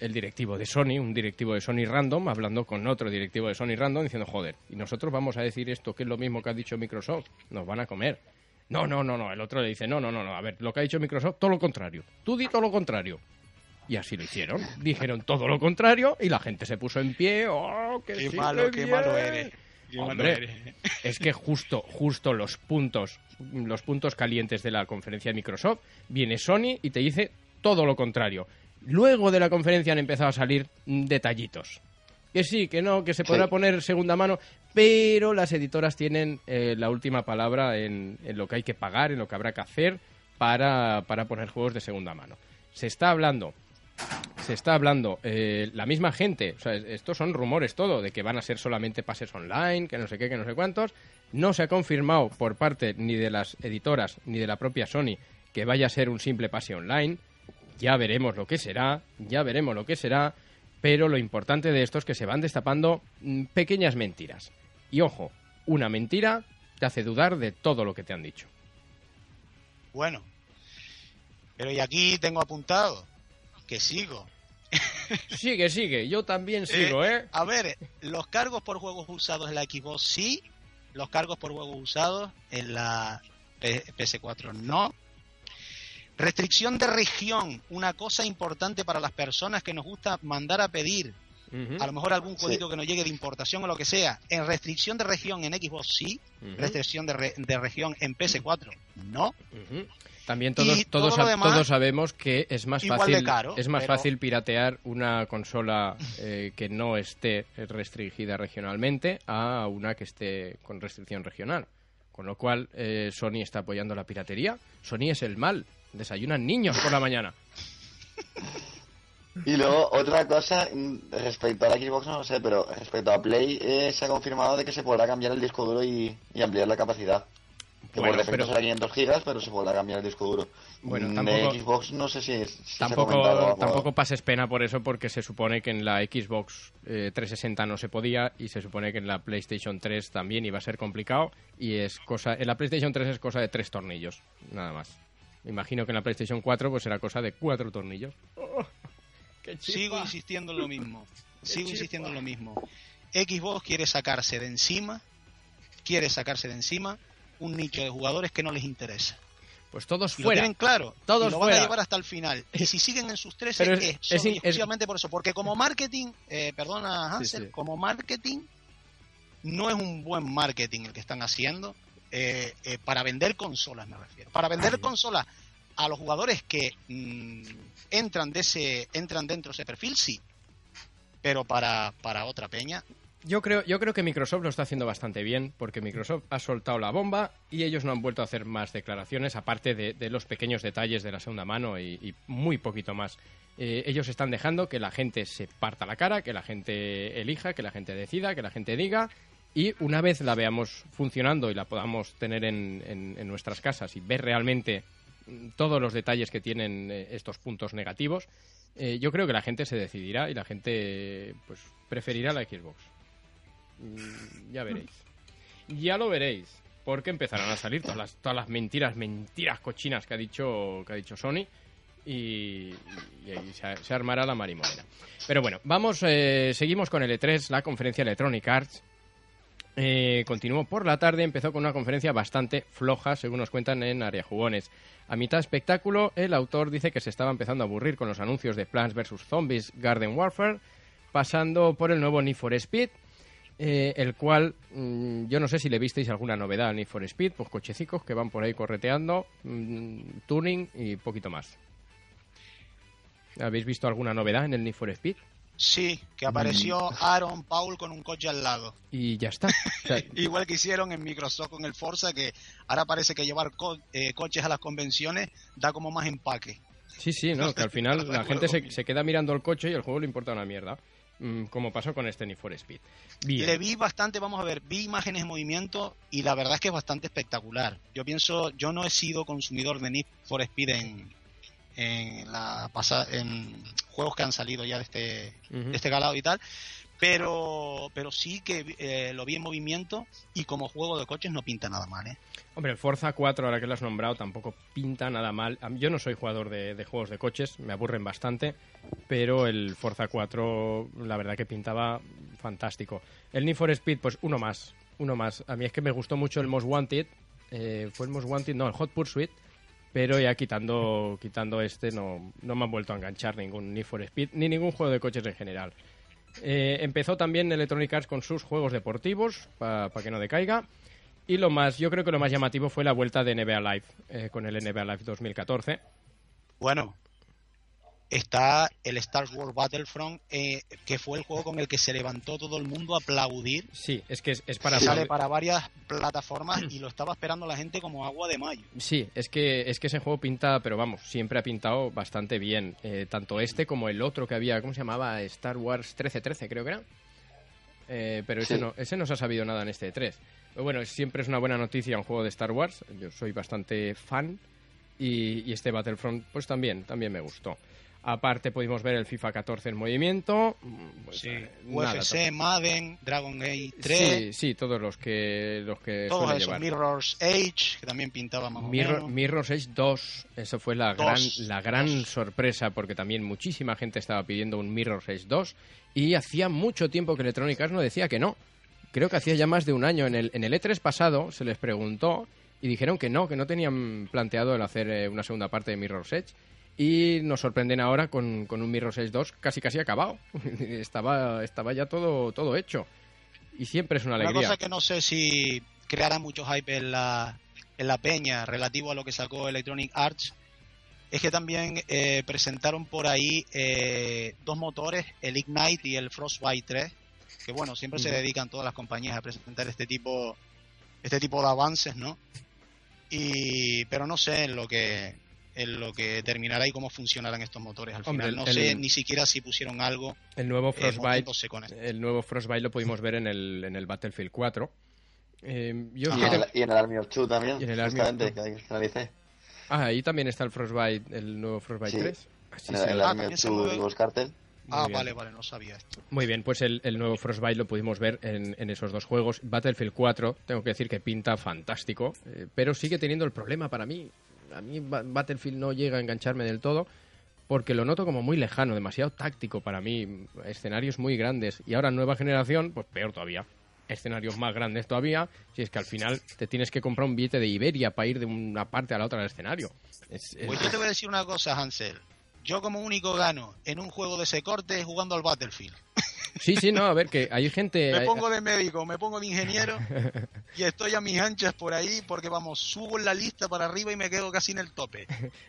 El directivo de Sony, un directivo de Sony random, hablando con otro directivo de Sony random, diciendo, joder, y nosotros vamos a decir esto que es lo mismo que ha dicho Microsoft, nos van a comer. No, no, no, no, el otro le dice, no, no, no, no, a ver, lo que ha dicho Microsoft, todo lo contrario. Tú di todo lo contrario. Y así lo hicieron. Dijeron todo lo contrario y la gente se puso en pie. ¡Oh, Qué sí, malo, qué bien! malo eres. Qué malo Hombre, eres. es que justo, justo los puntos, los puntos calientes de la conferencia de Microsoft, viene Sony y te dice todo lo contrario. Luego de la conferencia han empezado a salir detallitos. Que sí, que no, que se podrá Sí. poner segunda mano, pero las editoras tienen eh, la última palabra en, en lo que hay que pagar, en lo que habrá que hacer para, para poner juegos de segunda mano. Se está hablando se está hablando eh, la misma gente, o sea, estos son rumores todo, de que van a ser solamente pases online, que no sé qué, que no sé cuántos. No se ha confirmado por parte ni de las editoras ni de la propia Sony que vaya a ser un simple pase online. Ya veremos lo que será, ya veremos lo que será, pero lo importante de esto es que se van destapando mm, pequeñas mentiras. Y ojo, una mentira te hace dudar de todo lo que te han dicho. Bueno, pero y aquí tengo apuntado que sigo. Sigue, sigue, yo también sigo, ¿eh? A ver, los cargos por juegos usados en la Xbox sí, los cargos por juegos usados en la P- PS4 no. Restricción de región, una cosa importante para las personas que nos gusta mandar a pedir, a lo mejor algún Sí. código que nos llegue de importación o lo que sea. En restricción de región en Xbox sí, restricción de, re- de región en PS4 no. También todos, todos, todo lo sab- demás, todos sabemos que es más fácil caro, es más pero- fácil piratear una consola eh, que no esté restringida regionalmente a una que esté con restricción regional. Con lo cual, eh, Sony está apoyando la piratería. Sony es el mal. Desayunan niños por la mañana. Y luego, otra cosa, respecto a la Xbox, no lo sé, pero respecto a Play, eh, se ha confirmado de que se podrá cambiar el disco duro y, y ampliar la capacidad. Que Bueno, por defecto pero- será 500 gigas, pero se podrá cambiar el disco duro. Bueno, Mm, tampoco- De Xbox no sé si, si se ha Tampoco, tampoco pases pena por eso, porque se supone que en la Xbox eh, 360 no se podía y se supone que en la PlayStation 3 también iba a ser complicado. Y es cosa. En la PlayStation 3 es cosa de tres tornillos, nada más. Imagino que en la PlayStation 4 pues será cosa de cuatro tornillos. Oh, ¡Qué Sigo insistiendo en lo mismo. Sigo insistiendo en lo mismo. Xbox quiere sacarse de encima, quiere sacarse de encima un nicho de jugadores que no les interesa. Pues todos Y lo fuera. tienen claro. Todos y lo van fuera. a llevar hasta el final. Y si siguen en sus tres Pero es, es- es es- exclusivamente por eso. Porque como marketing, eh, perdona Hansel, sí. como marketing, no es un buen marketing el que están haciendo eh, eh, para vender consolas, me refiero. Para vender consolas a los jugadores que mm, entran de ese entran dentro de ese perfil, sí. Pero para, para otra peña, Yo creo, yo creo que Microsoft lo está haciendo bastante bien, porque Microsoft ha soltado la bomba y ellos no han vuelto a hacer más declaraciones, aparte de, de los pequeños detalles de la segunda mano y, y muy poquito más. Eh, ellos están dejando que la gente se parta la cara, que la gente elija, que la gente decida, que la gente diga. Y una vez la veamos funcionando y la podamos tener en, en- en nuestras casas y ver realmente mm, todos los detalles que tienen eh, estos puntos negativos, eh, yo creo que la gente se decidirá y la gente pues preferirá la Xbox. Mm, Ya veréis. Ya lo veréis. Porque empezarán a salir todas las, todas las mentiras, mentiras cochinas que ha dicho, que ha dicho Sony. Y, ahí se, se armará la marimorena. Pero bueno, vamos, eh, seguimos con el E3, la conferencia Electronic Arts. Eh, continuó por la tarde, empezó con una conferencia bastante floja, según nos cuentan en Área Jugones. A mitad espectáculo, el autor dice que se estaba empezando a aburrir con los anuncios de Plants vs. Zombies Garden Warfare, pasando por el nuevo Need for Speed, eh, el cual mm, yo no sé si le visteis alguna novedad al Need for Speed, pues cochecicos que van por ahí correteando, mm, tuning y poquito más. ¿Habéis visto alguna novedad en el Need for Speed? Sí, que apareció Aaron Paul con un coche al lado. Y ya está. O sea, Igual que hicieron en Microsoft con el Forza, que ahora parece que llevar co- eh, coches a las convenciones da como más empaque. Sí, sí, no, que al final la gente se, se queda mirando el coche y el juego le importa una mierda. Mm, Como pasó con este Need for Speed. Bien. Le vi bastante, vamos a ver, vi imágenes en movimiento y la verdad es que es bastante espectacular. Yo pienso, yo no he sido consumidor de Need for Speed en, en la pasa- en juegos que han salido ya de este, Ujú. de este galado y tal, pero pero sí que eh, lo vi en movimiento y como juego de coches no pinta nada mal, ¿eh? Hombre, el Forza 4, ahora que lo has nombrado, tampoco pinta nada mal. Yo no soy jugador de, de juegos de coches, me aburren bastante, pero el Forza 4, la verdad que pintaba fantástico. El Need for Speed, pues uno más, uno más. A mí es que me gustó mucho el Most Wanted, eh, fue el Most Wanted, no, el Hot Pursuit, pero ya quitando, quitando este no, no me han vuelto a enganchar ningún Need for Speed, ni ningún juego de coches en general. Eh, empezó también Electronic Arts con sus juegos deportivos, para que no decaiga. Y lo más, yo creo que lo más llamativo fue la vuelta de NBA Live, eh, con el NBA Live 2014. Bueno, está el Star Wars Battlefront, eh, que fue el juego con el que se levantó todo el mundo a aplaudir. Sí, es que es, es para... Sale para varias plataformas y lo estaba esperando la gente como agua de mayo. Sí, es que, es que ese juego pinta, pero vamos, siempre ha pintado bastante bien. Eh, tanto este como el otro que había, ¿cómo se llamaba? Star Wars 1313, creo que era. Eh, pero ese, Sí. no, ese no se ha sabido nada en este 3. Pero bueno, siempre es una buena noticia un juego de Star Wars. Yo soy bastante fan. Y, y este Battlefront, pues también, también me gustó. Aparte pudimos ver el FIFA 14 en movimiento. mm, pues, eh, nada, UFC, Madden, Dragon Age 3, Sí, sí, todos los que los que todos esos, llevar. Mirror's Age, que también pintaba más o Mirror, menos. Mirror's Edge 2, eso fue la Dos. gran, la gran Dos. sorpresa porque también muchísima gente estaba pidiendo un Mirror's Edge 2 y hacía mucho tiempo que Electronic Arts no decía que no. Creo que hacía ya más de un año. En el, en el E3 pasado se les preguntó y dijeron que no, que no tenían planteado el hacer eh, una segunda parte de Mirror's Edge. Y nos sorprenden ahora con, con un Mirror's Edge 2 casi casi acabado. estaba, estaba ya todo, todo hecho. Y siempre es una alegría. Una cosa que no sé si creará mucho hype en la, en la peña relativo a lo que sacó Electronic Arts es que también eh, presentaron por ahí eh, dos motores, el Ignite y el Frostbite 3, que bueno, siempre se dedican todas las compañías a presentar este tipo este tipo de avances, ¿no? Y pero no sé en lo que en lo que terminará y cómo funcionarán estos motores al final. No sé ni siquiera si pusieron algo. El nuevo eh, Frostbite, el nuevo Frostbite lo pudimos ver en el, en el Battlefield 4. Eh, y, en el, y, en el, Army of Two también. Y en el Army of que Ah, ahí también está el Frostbite, el nuevo Frostbite 3. Sí, en el, Army of Two Cartel. Ah, vale, vale, no sabía esto. Muy bien, pues el, nuevo Frostbite lo pudimos ver en, esos dos juegos. Battlefield 4, tengo que decir que pinta fantástico, eh, pero sigue teniendo el problema para mí. A mí Battlefield no llega a engancharme del todo porque lo noto como muy lejano, demasiado táctico para mí, escenarios muy grandes. Y ahora nueva generación, pues peor todavía. Escenarios más grandes todavía, si es que al final te tienes que comprar un billete de Iberia para ir de una parte a la otra del escenario. Pues yo te voy a decir una cosa, Hansel. Yo como único gano en un juego de ese corte jugando al Battlefield. Sí, sí, no, a ver, que hay gente... Me pongo de médico, me pongo de ingeniero y estoy a mis anchas por ahí porque, vamos, subo en la lista para arriba y me quedo casi en el tope.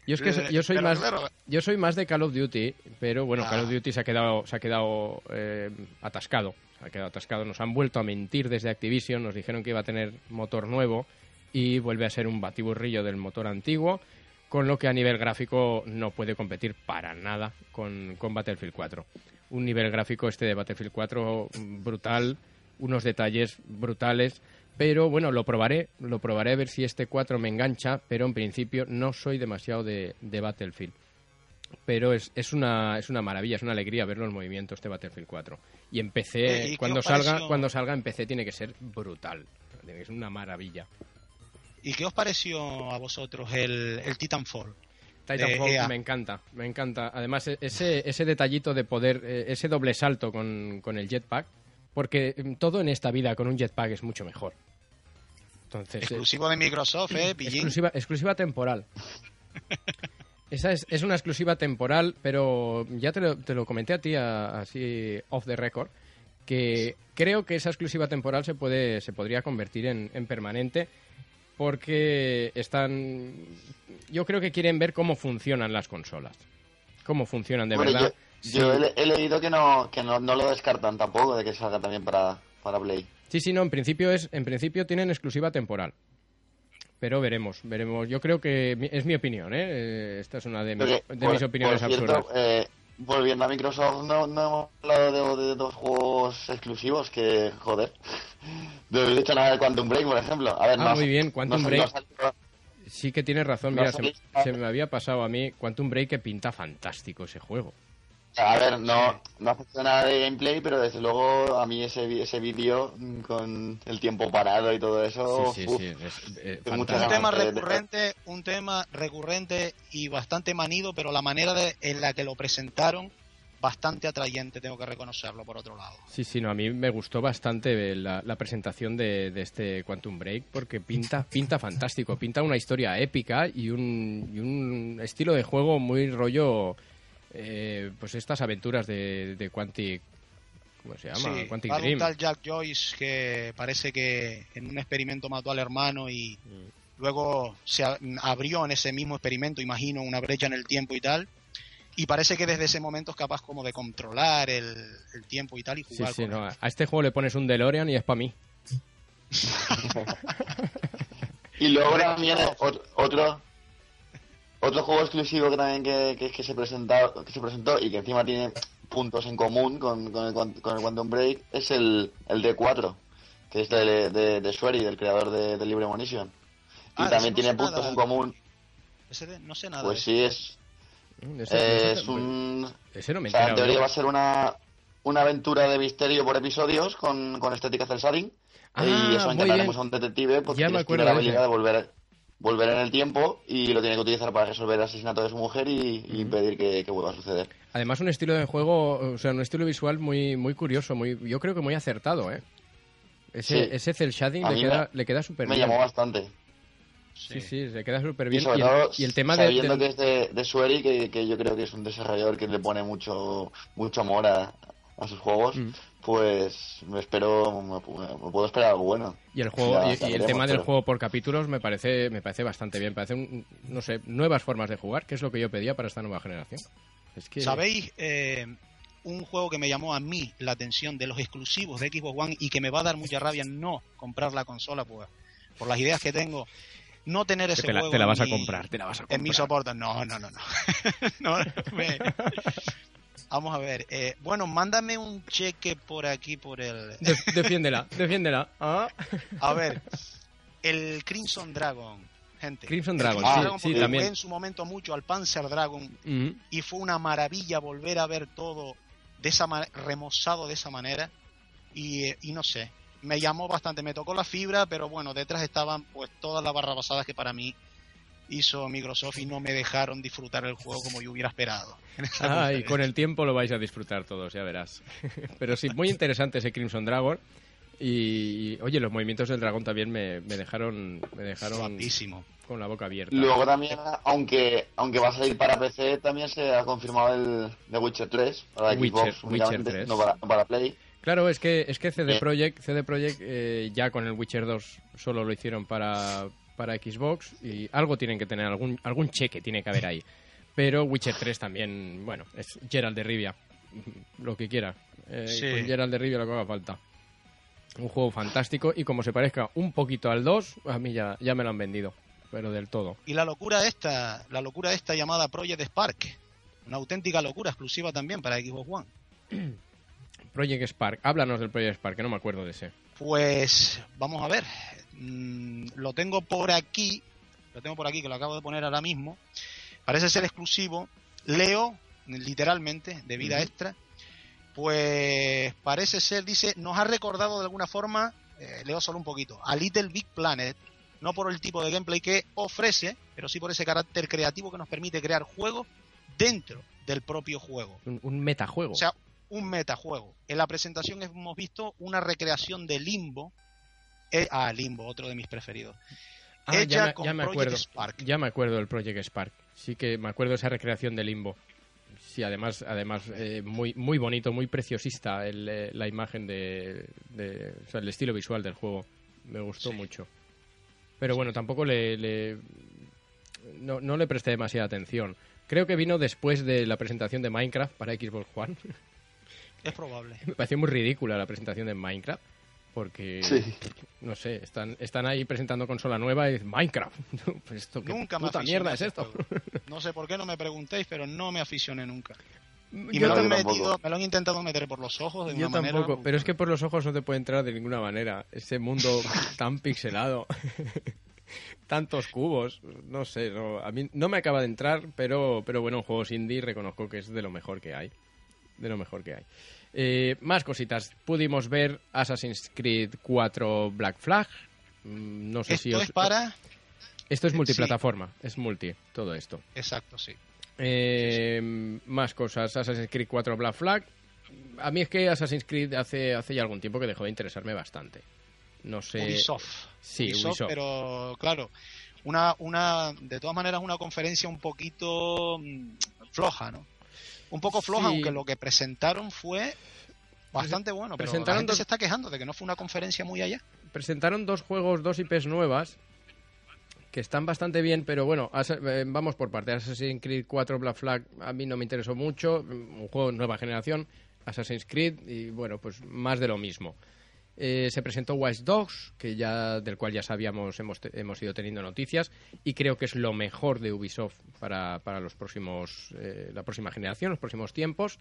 Yo es que yo soy, más, yo soy más de Call of Duty, pero bueno, Call of. Duty se ha quedado, se ha quedado eh, atascado. Se ha quedado atascado. Nos han vuelto a mentir desde Activision, nos dijeron que iba a tener motor nuevo y vuelve a ser un batiburrillo del motor antiguo con lo que a nivel gráfico no puede competir para nada con, con, Battlefield 4. Un nivel gráfico este de Battlefield 4 brutal, unos detalles brutales, pero bueno, lo probaré, lo probaré a ver si este 4 me engancha, pero en principio no soy demasiado de, Battlefield. Pero es, es, una, es una maravilla, es una alegría verlo en movimiento este Battlefield 4. Y en PC, cuando, salga, cuando salga en PC tiene que ser brutal. Es una maravilla. ¿Y qué os pareció a vosotros el, el Titanfall? Titanfall e me encanta, me encanta. Además, e-, ese, ese detallito de poder, eh, ese doble salto con, con el jetpack, porque mm, todo en esta vida con un jetpack es mucho mejor. Entonces, exclusivo de Microsoft, ¿eh? Exclusiva, exclusiva temporal. Esa es, es, una exclusiva temporal, pero ya te lo, te lo comenté a ti así off the record, que creo que esa exclusiva temporal se puede se podría convertir en, en permanente porque están yo creo que quieren ver cómo funcionan las consolas. Cómo funcionan de verdad. yo, he, leído que no que no, lo descartan tampoco de que salga también para para Play. Sí sí no en principio es en principio tienen exclusiva temporal. Pero veremos veremos. Yo creo que es mi opinión ¿eh? eh esta es una de, mis, de mis opiniones absurdas. eh, volviendo a Microsoft, no, no hemos hablado de, dos juegos exclusivos que, joder, no he dicho nada de Quantum Break, por ejemplo. A ver, ah, muy bien, Quantum Break. sí que tienes razón, mira, se, me había pasado a mí Quantum Break que pinta fantástico ese juego. A ver, no, no afecta nada de gameplay, pero desde luego a mí ese, ese vídeo con el tiempo parado y todo eso. Sí, sí, Es, un tema recurrente, un tema recurrente y bastante manido, pero la manera de, en la que lo presentaron bastante atrayente, tengo que reconocerlo por otro lado. Sí, sí, no, a mí me gustó bastante la, presentación de, de, este Quantum Break porque pinta, pinta fantástico, pinta una historia épica y un, y un estilo de juego muy rollo eh, pues estas aventuras de, de Quantic ¿cómo se llama? Sí, Quantic Dream. un tal Jack Joyce que parece que en un experimento mató al hermano y mm. luego se abrió en ese mismo experimento, imagino, una brecha en el tiempo y tal. Y parece que desde ese momento es capaz como de controlar el, tiempo y tal y jugar sí, sí, A este juego le pones un DeLorean y es para mí. y luego también otro otro juego exclusivo que también que, que, se, presentó, que se presentó y que encima tiene puntos en común con, con, el, con el Quantum Break es el, el D4, que es de, de, de Swery, del creador de, Libre Munition. Y ah, también tiene puntos en común. Ese no sé nada. Pues sí, es. Mm, es un. Ese no me o sea, en teoría va a ser una, una aventura de misterio por episodios con, con estética cel shading. Ah, y eso encargaremos a un detective porque tiene la habilidad de volver volver en el tiempo y lo tiene que utilizar para resolver el asesinato de su mujer y, impedir que, vuelva a suceder. Además, un estilo de juego, o sea, un estilo visual muy, muy curioso, muy, yo creo que muy acertado, ¿eh? Ese, ese cel shading le queda, le queda súper Me llamó bastante. Sí, sí, se queda súper Y bien. sobre Y, el- todo, y el tema de, sabiendo que es de, de Sueri, que, que yo creo que es un desarrollador que le pone mucho mucho amor a, a sus juegos, Mm. pues me espero, me, me puedo esperar algo bueno. Y el juego Ya- y, el tema del juego por capítulos me parece me parece bastante bien. Parece un- no sé nuevas formas de jugar, que es lo que yo pedía para esta nueva generación. Es que ¿Sabéis? eh, un juego que me llamó a mí la atención de los exclusivos de Xbox One y que me va a dar mucha rabia no comprar la consola, pues por las ideas que tengo, no tener ese te la, juego te la vas a mi- comprar, te la vas a en mi comprar. soporte. No, no, no, no. No, me- Vamos a ver. eh, bueno, mándame un cheque por aquí, por el... De- defiéndela, defiéndela. Ah. A ver, el Crimson Dragon, gente. Crimson Dragon, Crimson sí, Dragon, sí, jugué también. en su momento mucho al Panzer Dragon y fue una maravilla volver a ver todo de esa remozado de esa manera y, eh, y no sé, me llamó bastante, me tocó la fibra, pero bueno, detrás estaban pues todas las barrabasadas que para mí hizo Microsoft y no me dejaron disfrutar el juego como yo hubiera esperado. Ah, y con el tiempo lo vais a disfrutar todos, ya verás. Pero sí, muy interesante ese Crimson Dragon. Y, y, oye, los movimientos del dragón también me, me dejaron me dejaron con la boca abierta. Luego también, aunque aunque va a salir para PC, también se ha confirmado el The Witcher 3 para Witcher- Xbox Witcher 3. no para, no para Play. Claro, es que es que CD Eh. Projekt, CD Projekt eh, ya con el Witcher 2 solo lo hicieron para, para Xbox y algo tienen que tener, algún algún cheque tiene que haber ahí. Pero Witcher 3 también, bueno, es Gerald de Rivia, lo que quiera. Eh, Sí. Con Gerald de Rivia lo que haga falta. Un juego fantástico y como se parezca un poquito al 2, a mí ya, ya me lo han vendido, pero del todo. Y la locura esta, la locura esta llamada Project Spark, una auténtica locura exclusiva también para Xbox One. Project Spark, háblanos del Project Spark, que no me acuerdo de ese. Pues vamos a ver. Mm, lo tengo por aquí. Lo tengo por aquí, que lo acabo de poner ahora mismo. Parece ser exclusivo. Leo, literalmente, de vida extra. Pues parece ser, dice, nos ha recordado de alguna forma, eh, leo solo un poquito, a Little Big Planet. No por el tipo de gameplay que ofrece, pero sí por ese carácter creativo que nos permite crear juegos dentro del propio juego. Un, un metajuego. O sea, un metajuego. En la presentación hemos visto una recreación de Limbo. Eh, ah, Limbo, otro de mis preferidos. Ah, hecha ya, me- con ya me acuerdo. Spark. Ya me acuerdo del Project Spark. Sí que me acuerdo de esa recreación de Limbo. Sí, además, además eh, muy, muy bonito, muy preciosista el, eh, la imagen de, de- o sea, el estilo visual del juego. Me gustó Sí. mucho. Pero bueno, tampoco le, le- no, no le presté demasiada atención. Creo que vino después de la presentación de Minecraft para Xbox One. Es probable. Me pareció muy ridícula la presentación de Minecraft. Porque, Sí. no sé, están, están ahí presentando consola nueva y dicen, Minecraft. Pues esto, ¿qué Nunca me puta aficioné mierda es esto? No sé por qué no me preguntéis, pero no me aficioné nunca. Y Yo me lo, han metido, me lo han intentado meter por los ojos de Yo una manera. tampoco, pero es que por los ojos no te puede entrar de ninguna manera. Ese mundo tan pixelado, tantos cubos, no sé, no, a mí no me acaba de entrar, pero, pero bueno, en juegos indie reconozco que es de lo mejor que hay. De lo mejor que hay. Eh, más cositas. Pudimos ver Assassin's Creed 4 Black Flag. Mm, No sé si Esto os... es para. Esto es sí. multiplataforma, es multi, todo esto. Exacto, sí. Eh, Más cosas. Assassin's Creed 4 Black Flag. A mí es que Assassin's Creed hace, hace ya algún tiempo que dejó de interesarme bastante. No sé. Ubisoft. Sí, Ubisoft, Ubisoft. pero claro, una, una, de todas maneras, una conferencia un poquito mm, floja, ¿no? Un poco floja, Sí. aunque lo que presentaron fue bastante bueno, pero la presentaron gente dos- se está quejando de que no fue una conferencia muy allá. Presentaron dos juegos, dos IPs nuevas. Que están bastante bien, pero bueno, eh, vamos por parte. Assassin's Creed 4 Black Flag a mí no me interesó mucho. Un juego de nueva generación. Assassin's Creed y bueno, pues más de lo mismo. Eh, se presentó Watch Dogs, que ya, del cual ya sabíamos, hemos, hemos ido teniendo noticias, y creo que es lo mejor de Ubisoft para, para los próximos, eh, la próxima generación, los próximos tiempos.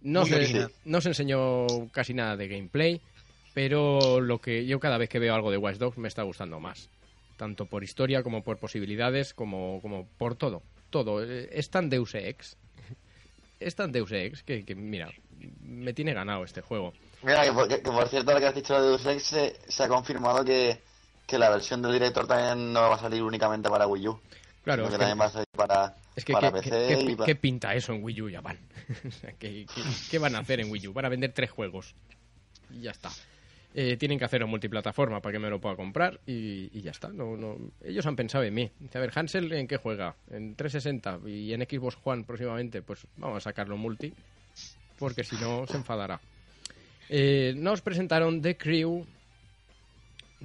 No Muy se, no se enseñó casi nada de gameplay, pero lo que yo cada vez que veo algo de Watch Dogs me está gustando más. Tanto por historia como por posibilidades, como, como por todo. Todo. Eh, Es tan Deus Ex. Es tan Deus Ex que, que, mira, me tiene ganado este juego. Mira, que por, que- que por cierto, lo que has dicho de Deus Ex, se, se ha confirmado que, que la versión del director también no va a salir únicamente para Wii U. Claro, es que también va a salir para, Es que, para ¿qué, PC qué- y qué pinta eso en Wii U, ya van? O sea, ¿qué, qué, qué van a hacer en Wii U? Van a vender tres juegos. Y ya está. Eh, tienen que hacerlo multiplataforma para que me lo pueda comprar y, y ya está. No, no, ellos han pensado en mí. Dice, a ver, Hansel, ¿en qué juega? En 360 y en Xbox One próximamente, pues vamos a sacarlo multi, porque si no se enfadará. Eh, nos presentaron The Crew,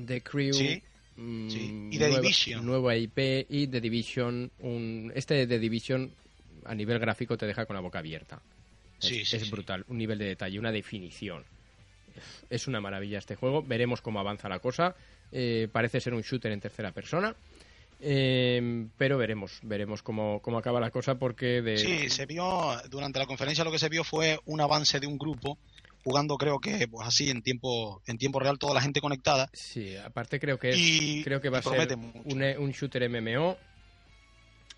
The Crew, Sí, mm, sí. Y The nueva, Division. nueva IP y The Division. Un, este The Division a nivel gráfico te deja con la boca abierta. Es, Sí, sí, es sí. brutal, un nivel de detalle, una definición. Es una maravilla este juego. Veremos cómo avanza la cosa. Eh, parece ser un shooter en tercera persona. Eh, pero veremos, veremos cómo, cómo acaba la cosa porque de... Sí, se vio, durante la conferencia lo que se vio fue un avance de un grupo jugando creo que pues así en tiempo en tiempo real toda la gente conectada Sí, aparte creo que es- Y- creo que va a ser un, un shooter MMO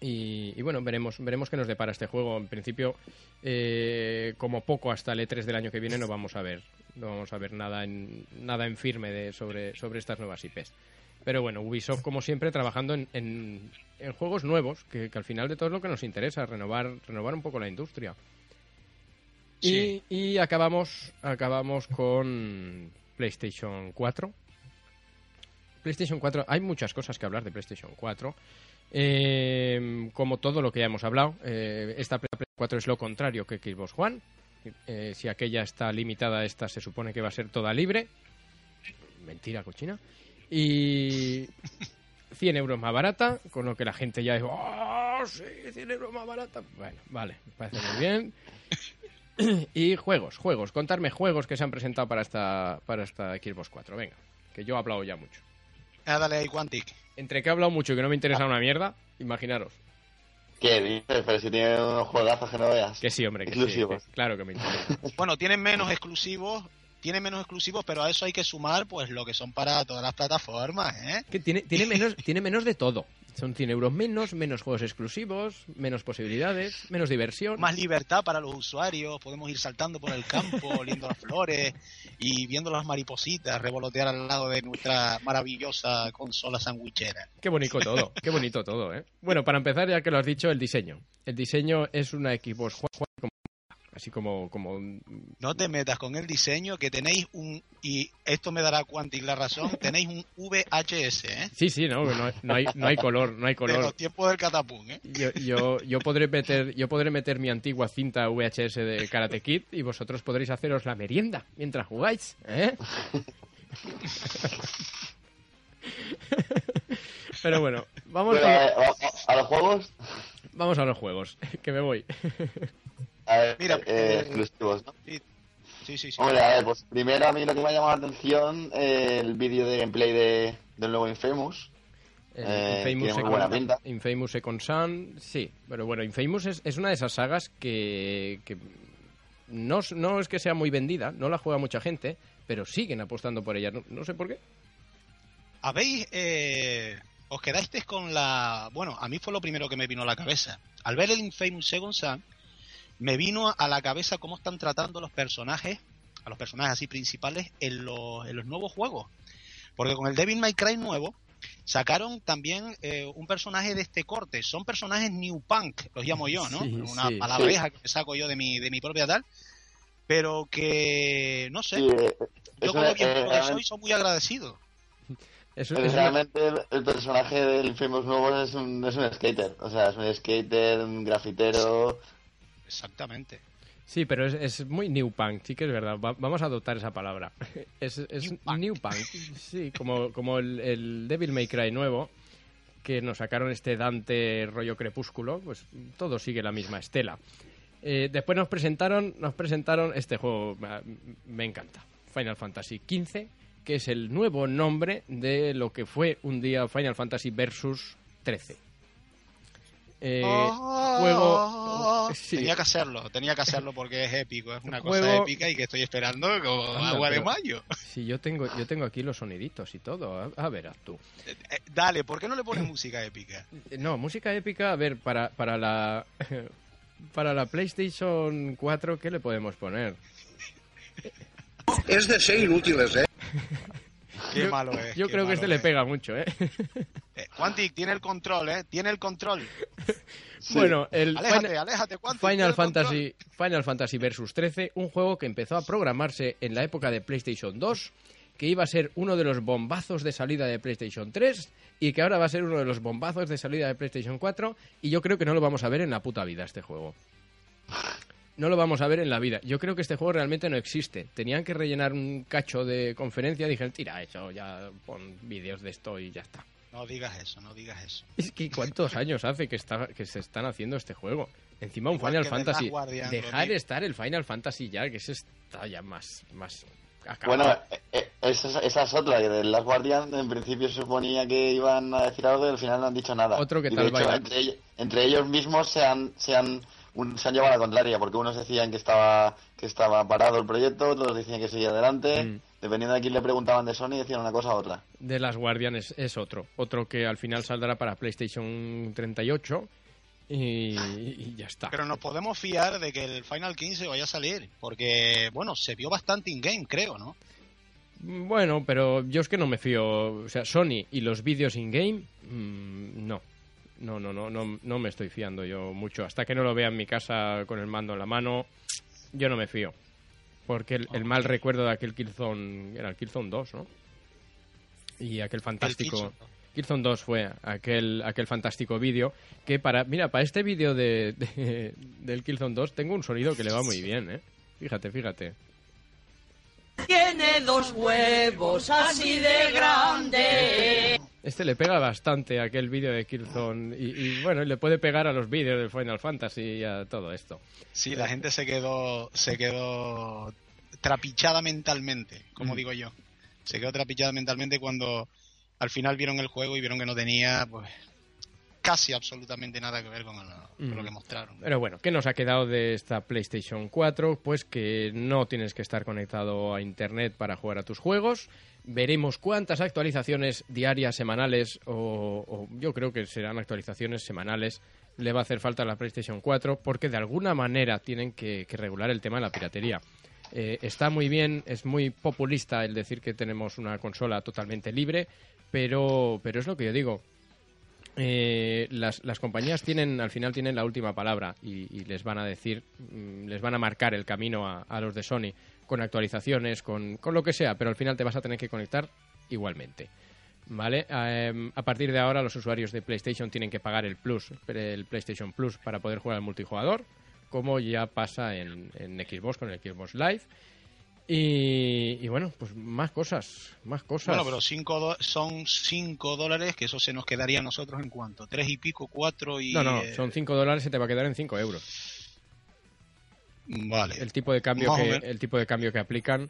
y, y bueno, veremos veremos qué nos depara este juego. En principio, eh, como poco hasta el E3 del año que viene no vamos a ver no vamos a ver nada en nada en firme de, sobre sobre estas nuevas IPs. Pero bueno, Ubisoft como siempre trabajando en, en- en juegos nuevos, que, que al final de todo es lo que nos interesa, renovar renovar un poco la industria. Y, acabamos, acabamos con PlayStation 4. PlayStation 4, hay muchas cosas que hablar de PlayStation 4. Eh, como todo lo que ya hemos hablado, eh, esta PlayStation 4 es lo contrario que Xbox One. Eh, si aquella está limitada, esta se supone que va a ser toda libre. Mentira, cochina. Y 100 euros más barata, con lo que la gente ya dice, ¡Oh, sí, 100 euros más barata! Bueno, vale, me parece muy bien. Y juegos, juegos. Contarme juegos que se han presentado para esta, para esta Xbox 4. Venga, que yo he hablado ya mucho. Ah, dale ahí Quantic Entre que he hablado mucho y que no me interesa una mierda, imaginaros. ¿Qué dices? Pero si tiene unos juegazos que no veas. Que sí, hombre, que sí. Exclusivos. que- claro que me interesa. bueno tienen menos exclusivos tienen menos exclusivos pero a eso hay que sumar pues lo que son para todas las plataformas ¿eh? Que tiene, tiene, menos, tiene menos de todo. Son 100 euros menos, menos juegos exclusivos, menos posibilidades, menos diversión. más libertad para los usuarios podemos ir saltando por el campo oliendo las flores y viendo las maripositas revolotear al lado de nuestra maravillosa consola sandwichera Qué bonito todo, qué bonito todo, ¿eh? Bueno, para empezar, ya que lo has dicho, el diseño. El diseño es una Xbox One así como, como un- No te metas con el diseño que tenéis un y esto me dará Quantic la razón, tenéis un VHS, ¿eh? Sí, sí, no, no, no hay, no hay color, no hay De color. los tiempos del catapum, ¿eh? Yo, yo, yo podré meter, yo podré meter mi antigua cinta VHS de Karate Kid y vosotros podréis haceros la merienda mientras jugáis, ¿eh? Pero bueno, vamos Pero, a, eh, a, a los juegos, vamos a los juegos, que me voy. A ver, Mira, eh, eh, exclusivos, ¿no? Sí, sí, sí. Hombre, a ver, pues primero a mí lo que me ha llamado la atención, eh, el vídeo de gameplay de, del nuevo Infamous. Eh, tiene muy Second- buena pinta. Infamous Second Son, sí, pero bueno, Infamous es, es una de esas sagas que, que no, es- no es que sea muy vendida, no la juega mucha gente, pero siguen apostando por ella, no, no sé por qué. ¿Habéis, eh, os quedasteis con la... Bueno, a mí fue lo primero que me vino a la cabeza. Al ver el Infamous Second Son, me vino a la cabeza cómo están tratando los personajes, a los personajes así principales, en los, en los nuevos juegos. Porque con el Devil May Cry nuevo, sacaron también eh, un personaje de este corte. Son personajes New Punk, los llamo yo, ¿no? Sí, Una sí. palabreja que saco yo de mi, de mi propia tal. Pero que, no sé, Sí, eh, yo como bien eh, que soy, soy muy agradecido. Una- realmente el, el personaje del Infamous nuevo es un, es un skater. O sea, es un skater, un grafitero. Exactamente. Sí, pero es, es muy new punk, sí que es verdad. Va- vamos a adoptar esa palabra. Es, es New punk. new punk, sí, como, como el, el Devil May Cry nuevo, que nos sacaron este Dante rollo crepúsculo, pues todo sigue la misma estela. Eh, después nos presentaron, nos presentaron este juego, me, me encanta, Final Fantasy XV, que es el nuevo nombre de lo que fue un día Final Fantasy Versus 13. Eh, juego... sí. Tenía que hacerlo, tenía que hacerlo porque es épico, es una Juego- cosa épica y que estoy esperando como Anda, agua de mayo. Sí, yo tengo, yo tengo aquí los soniditos y todo. A, a ver, haz tú. Eh, eh, dale, ¿por qué no le pones música épica? Eh, No, música épica, a ver, para, para la para la PlayStation 4, ¿qué le podemos poner? Es de ser inútiles, ¿eh? Qué yo malo es. yo creo que este le es. pega mucho, ¿eh? Eh, Quantic tiene el control, ¿eh? Tiene el control. Bueno, el Aléjate, Final, aléjate, Quantic. Final control. Fantasy Final Fantasy Versus 13, un juego que empezó a programarse en la época de PlayStation 2 que iba a ser uno de los bombazos de salida de PlayStation 3 y que ahora va a ser uno de los bombazos de salida de PlayStation 4 y yo creo que no lo vamos a ver en la puta vida este juego. No lo vamos a ver en la vida. Yo creo que este juego realmente no existe. Tenían que rellenar un cacho de conferencia. Dijeron, tira eso, ya pon vídeos de esto y ya está. No digas eso, no digas eso. Es que ¿cuántos años hace que, está, que se están haciendo este juego? Encima un Igual Final Fantasy. Dejar Rodri. estar el Final Fantasy ya, que ese está ya más, más acabado. Bueno, eh, eh, esa, esa es otra, que de Last Guardian en principio se suponía que iban a decir algo y al final no han dicho nada. Otro que Y tal de hecho, entre, entre ellos mismos se han, se han, un- se han llevado a la contraria, porque unos decían que estaba, que estaba parado el proyecto, otros decían que seguía adelante. Mm. Dependiendo de quién le preguntaban de Sony, decían una cosa u otra. de las Guardian es, es otro. Otro que al final saldrá para PlayStation 38 y, y ya está. Pero nos podemos fiar de que el Final 15 vaya a salir, porque, bueno, se vio bastante in-game, creo, ¿no? Bueno, pero yo es que no me fío. O sea, Sony y los vídeos in-game, mm, no. No, no, no, no, no me estoy fiando yo mucho. Hasta que no lo vea en mi casa con el mando en la mano, yo no me fío. Porque el, el mal recuerdo de aquel Killzone, era el Killzone 2, ¿no? Y aquel fantástico... Killzone. Killzone 2 fue aquel, aquel fantástico vídeo que para... Mira, para este vídeo de, de- del Killzone 2 tengo un sonido que le va muy bien, ¿eh? Fíjate, fíjate. Tiene dos huevos así de grandes. Este le pega bastante a aquel vídeo de Killzone y, y, bueno, le puede pegar a los vídeos de Final Fantasy y a todo esto. Sí, la gente se quedó, se quedó trapichada mentalmente, como Mm. digo yo. Se quedó trapichada mentalmente cuando al final vieron el juego y vieron que no tenía, pues, casi absolutamente nada que ver con, el- con lo Mm. que mostraron. Pero bueno, ¿qué nos ha quedado de esta PlayStation 4? Pues que no tienes que estar conectado a Internet para jugar a tus juegos. Veremos cuántas actualizaciones diarias, semanales o, yo creo que serán actualizaciones semanales le va a hacer falta a la PlayStation 4 porque de alguna manera tienen que, regular el tema de la piratería. Eh, está muy bien, es muy populista el decir que tenemos una consola totalmente libre, pero, pero es lo que yo digo. Eh, las, las compañías tienen al final tienen la última palabra y, les van a decir, mm, les van a marcar el camino a los de Sony con actualizaciones, con, con lo que sea, pero al final te vas a tener que conectar igualmente. ¿Vale? Em, a partir de ahora los usuarios de PlayStation tienen que pagar el Plus, el PlayStation Plus para poder jugar al multijugador, como ya pasa en, en Xbox con el Xbox Live. Y, y bueno, pues más cosas, más cosas. Bueno, pero cinco son 5 dólares, que eso se nos quedaría a nosotros en cuanto, tres y pico, cuatro y... No, no, eh, son 5 dólares, se te va a quedar en 5 euros. Vale. el tipo de cambio Más que el tipo de cambio que aplican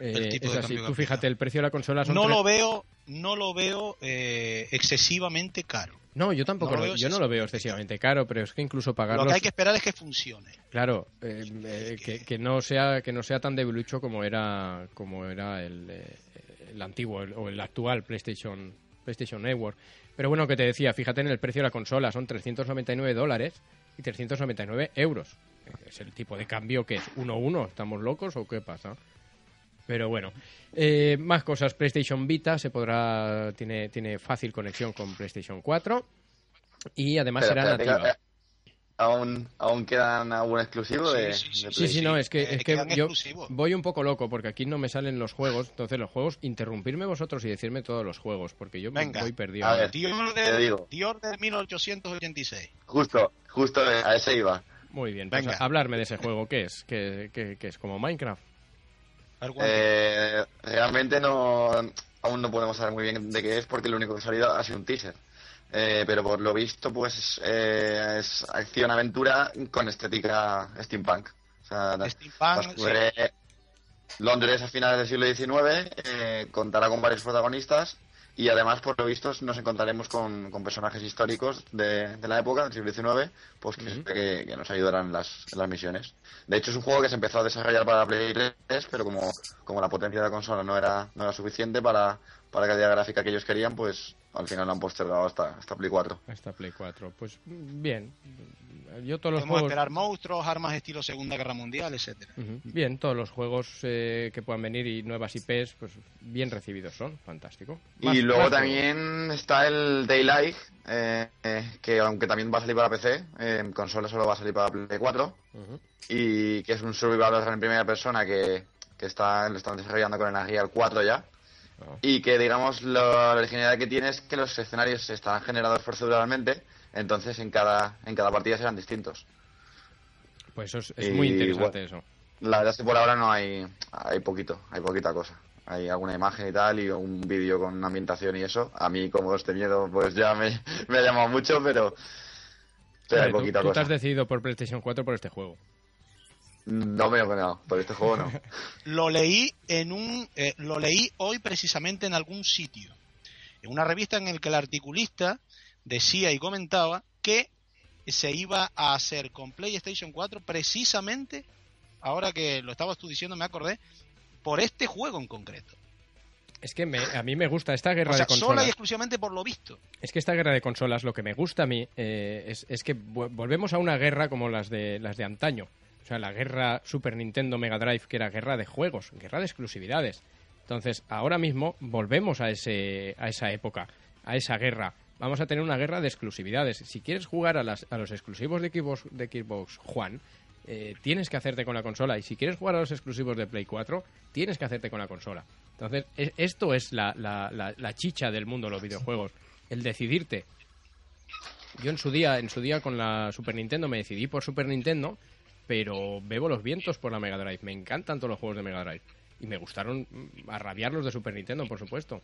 eh, es así tú fíjate el precio de la consola son No tres- lo veo, no lo veo eh, excesivamente caro. no yo tampoco no lo lo- veo yo no lo veo excesivamente caro pero es que incluso pagar Lo que hay que esperar es que funcione. claro eh, eh, que, que no sea que no sea tan debilucho como era como era el, el antiguo el- o el actual PlayStation PlayStation Network pero bueno que te decía fíjate en el precio de la consola son 399 dólares y 399 euros es el tipo de cambio que es 1-1 estamos locos o qué pasa Pero bueno, eh, más cosas. PlayStation Vita se podrá tiene tiene fácil conexión con PlayStation 4 y además será nativa. que- ¿Aún, ¿Aún quedan algún exclusivo Sí, de, sí, sí, de Sí, Play? sí, no, es que, Eh, es que quedan yo exclusivos. voy un poco loco porque aquí no me salen los juegos. Entonces, los juegos, interrumpirme vosotros y decirme todos los juegos porque yo me Venga, voy perdido. a ver. Order, digo. The Order 1886. Justo, justo a ese iba. Muy bien, pues Venga. hablarme de ese juego. ¿Qué es? ¿Qué, qué- qué es? ¿Como Minecraft? Eh, realmente no aún no podemos saber muy bien de qué es porque lo único que ha salido ha sido un teaser. Eh, pero por lo visto, pues eh, es acción-aventura con estética steampunk. O sea, Steampunk, Londres a finales del siglo XIX, eh, contará con varios protagonistas y además, por lo visto, nos encontraremos con, con personajes históricos de, de la época, del siglo XIX, pues que, que- que nos ayudarán en las, las misiones. De hecho, es un juego que se empezó a desarrollar para Play 3, pero como, como la potencia de la consola no era, no era suficiente para, para la calidad gráfica que ellos querían, pues al final lo han postergado hasta, hasta Play 4. Esta Play 4. Pues bien. Yo todos los Podemos juegos... esperar monstruos, armas estilo Segunda Guerra Mundial, etcétera. Ujú. Bien, todos los juegos eh, que puedan venir y nuevas IPs, pues bien recibidos son. Fantástico. Más- y luego más también está el Daylight, eh, eh, que aunque también va a salir para PC, eh, en consola solo va a salir para Play 4, juegos. Ujú. y que es un survival en primera persona que, que está, lo están desarrollando con energía al 4 ya. Y que, digamos, lo- la originalidad que tiene es que los escenarios están generados proceduralmente, entonces en cada, en cada partida serán distintos. Pues eso es, es Y, muy interesante bueno, eso. La verdad es que por ahora no hay, hay poquito, hay poquita cosa. Hay alguna imagen y tal, y un vídeo con una ambientación y eso. A mí, como este miedo, pues ya me, me ha llamado mucho, pero, pero hay tú- poquita tú, te cosa. has decidido por PlayStation 4 por este juego. No me lo no, por este juego no. Lo leí en un, eh, lo leí hoy precisamente en algún sitio, en una revista en el que el articulista decía y comentaba que se iba a hacer con PlayStation 4 precisamente, ahora que lo estabas tú diciendo me acordé, por este juego en concreto. Es que me- a mí me gusta esta guerra O sea, de sola consolas. y exclusivamente por lo visto. Es que esta guerra de consolas, lo que me gusta a mí eh, es, es que volvemos a una guerra como las de las de antaño. O sea, la guerra Super Nintendo Mega Drive, que era guerra de juegos, guerra de exclusividades. Entonces, ahora mismo volvemos a, ese, a esa época, a esa guerra. Vamos a tener una guerra de exclusividades. Si quieres jugar a, las, a los exclusivos de Xbox, de Xbox Juan, eh, tienes que hacerte con la consola. Y si quieres jugar a los exclusivos de Play 4, tienes que hacerte con la consola. Entonces, e- esto es la, la- la- la chicha del mundo de los videojuegos. El decidirte. Yo en su día, en su día con la Super Nintendo me decidí por Super Nintendo, pero bebo los vientos por la Mega Drive. Me encantan todos los juegos de Mega Drive. Y me gustaron a rabiar los de Super Nintendo, por supuesto.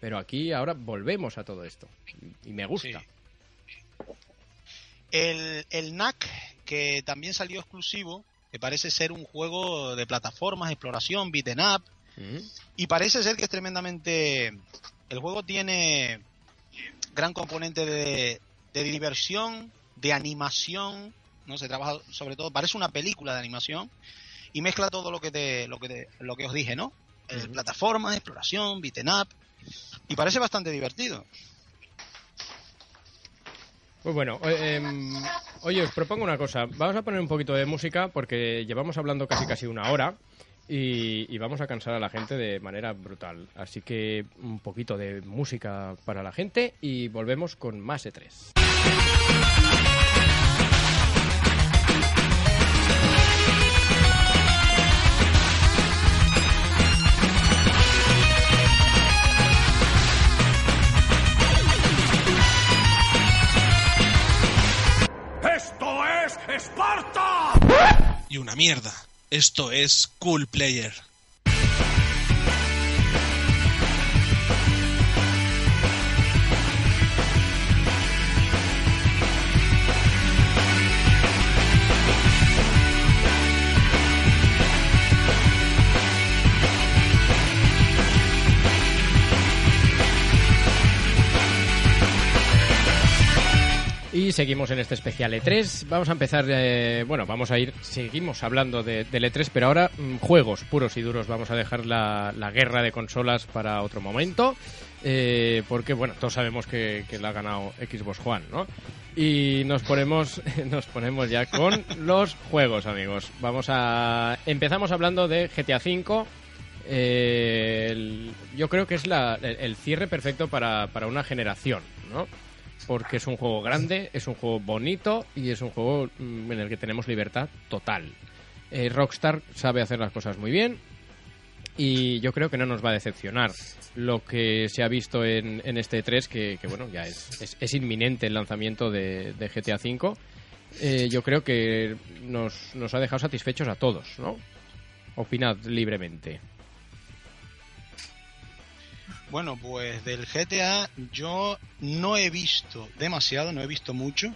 Pero aquí ahora volvemos a todo esto. Y me gusta. El, el NAC, que también salió exclusivo, que parece ser un juego de plataformas, exploración, beaten up, Mm. y parece ser que es tremendamente... El juego tiene gran componente de, de diversión, de animación, no se trabaja sobre todo, parece una película de animación, y mezcla todo lo que te, lo que te- lo que os dije, ¿no? Eh, plataformas, exploración, beaten up, y parece bastante divertido. Pues bueno, eh, em, oye, os propongo una cosa. Vamos a poner un poquito de música porque llevamos hablando casi casi una hora y, y vamos a cansar a la gente de manera brutal. Así que un poquito de música para la gente y volvemos con más E E3. Y una mierda. Esto es Cool Player. Seguimos en este especial E3. Vamos a empezar, eh, bueno, vamos a ir, seguimos hablando de, del E3, pero ahora mm, juegos puros y duros. Vamos a dejar la, guerra de consolas para otro momento, eh, porque, bueno, todos sabemos que, la ha ganado Xbox One, ¿no? Y nos ponemos, nos ponemos ya con los juegos, amigos. Vamos a, empezamos hablando de GTA V. Eh, yo creo que es el cierre perfecto para, para una generación, ¿no? Porque es un juego grande, es un juego bonito y es un juego mm, en el que tenemos libertad total. Eh, Rockstar sabe hacer las cosas muy bien y yo creo que no nos va a decepcionar lo que se ha visto en, en este 3 que, bueno ya es, es, inminente el lanzamiento de, de GTA V Eh, yo creo que nos, nos ha dejado satisfechos a todos ¿no? opinad libremente Bueno, pues del GTA yo no he visto demasiado, no he visto mucho,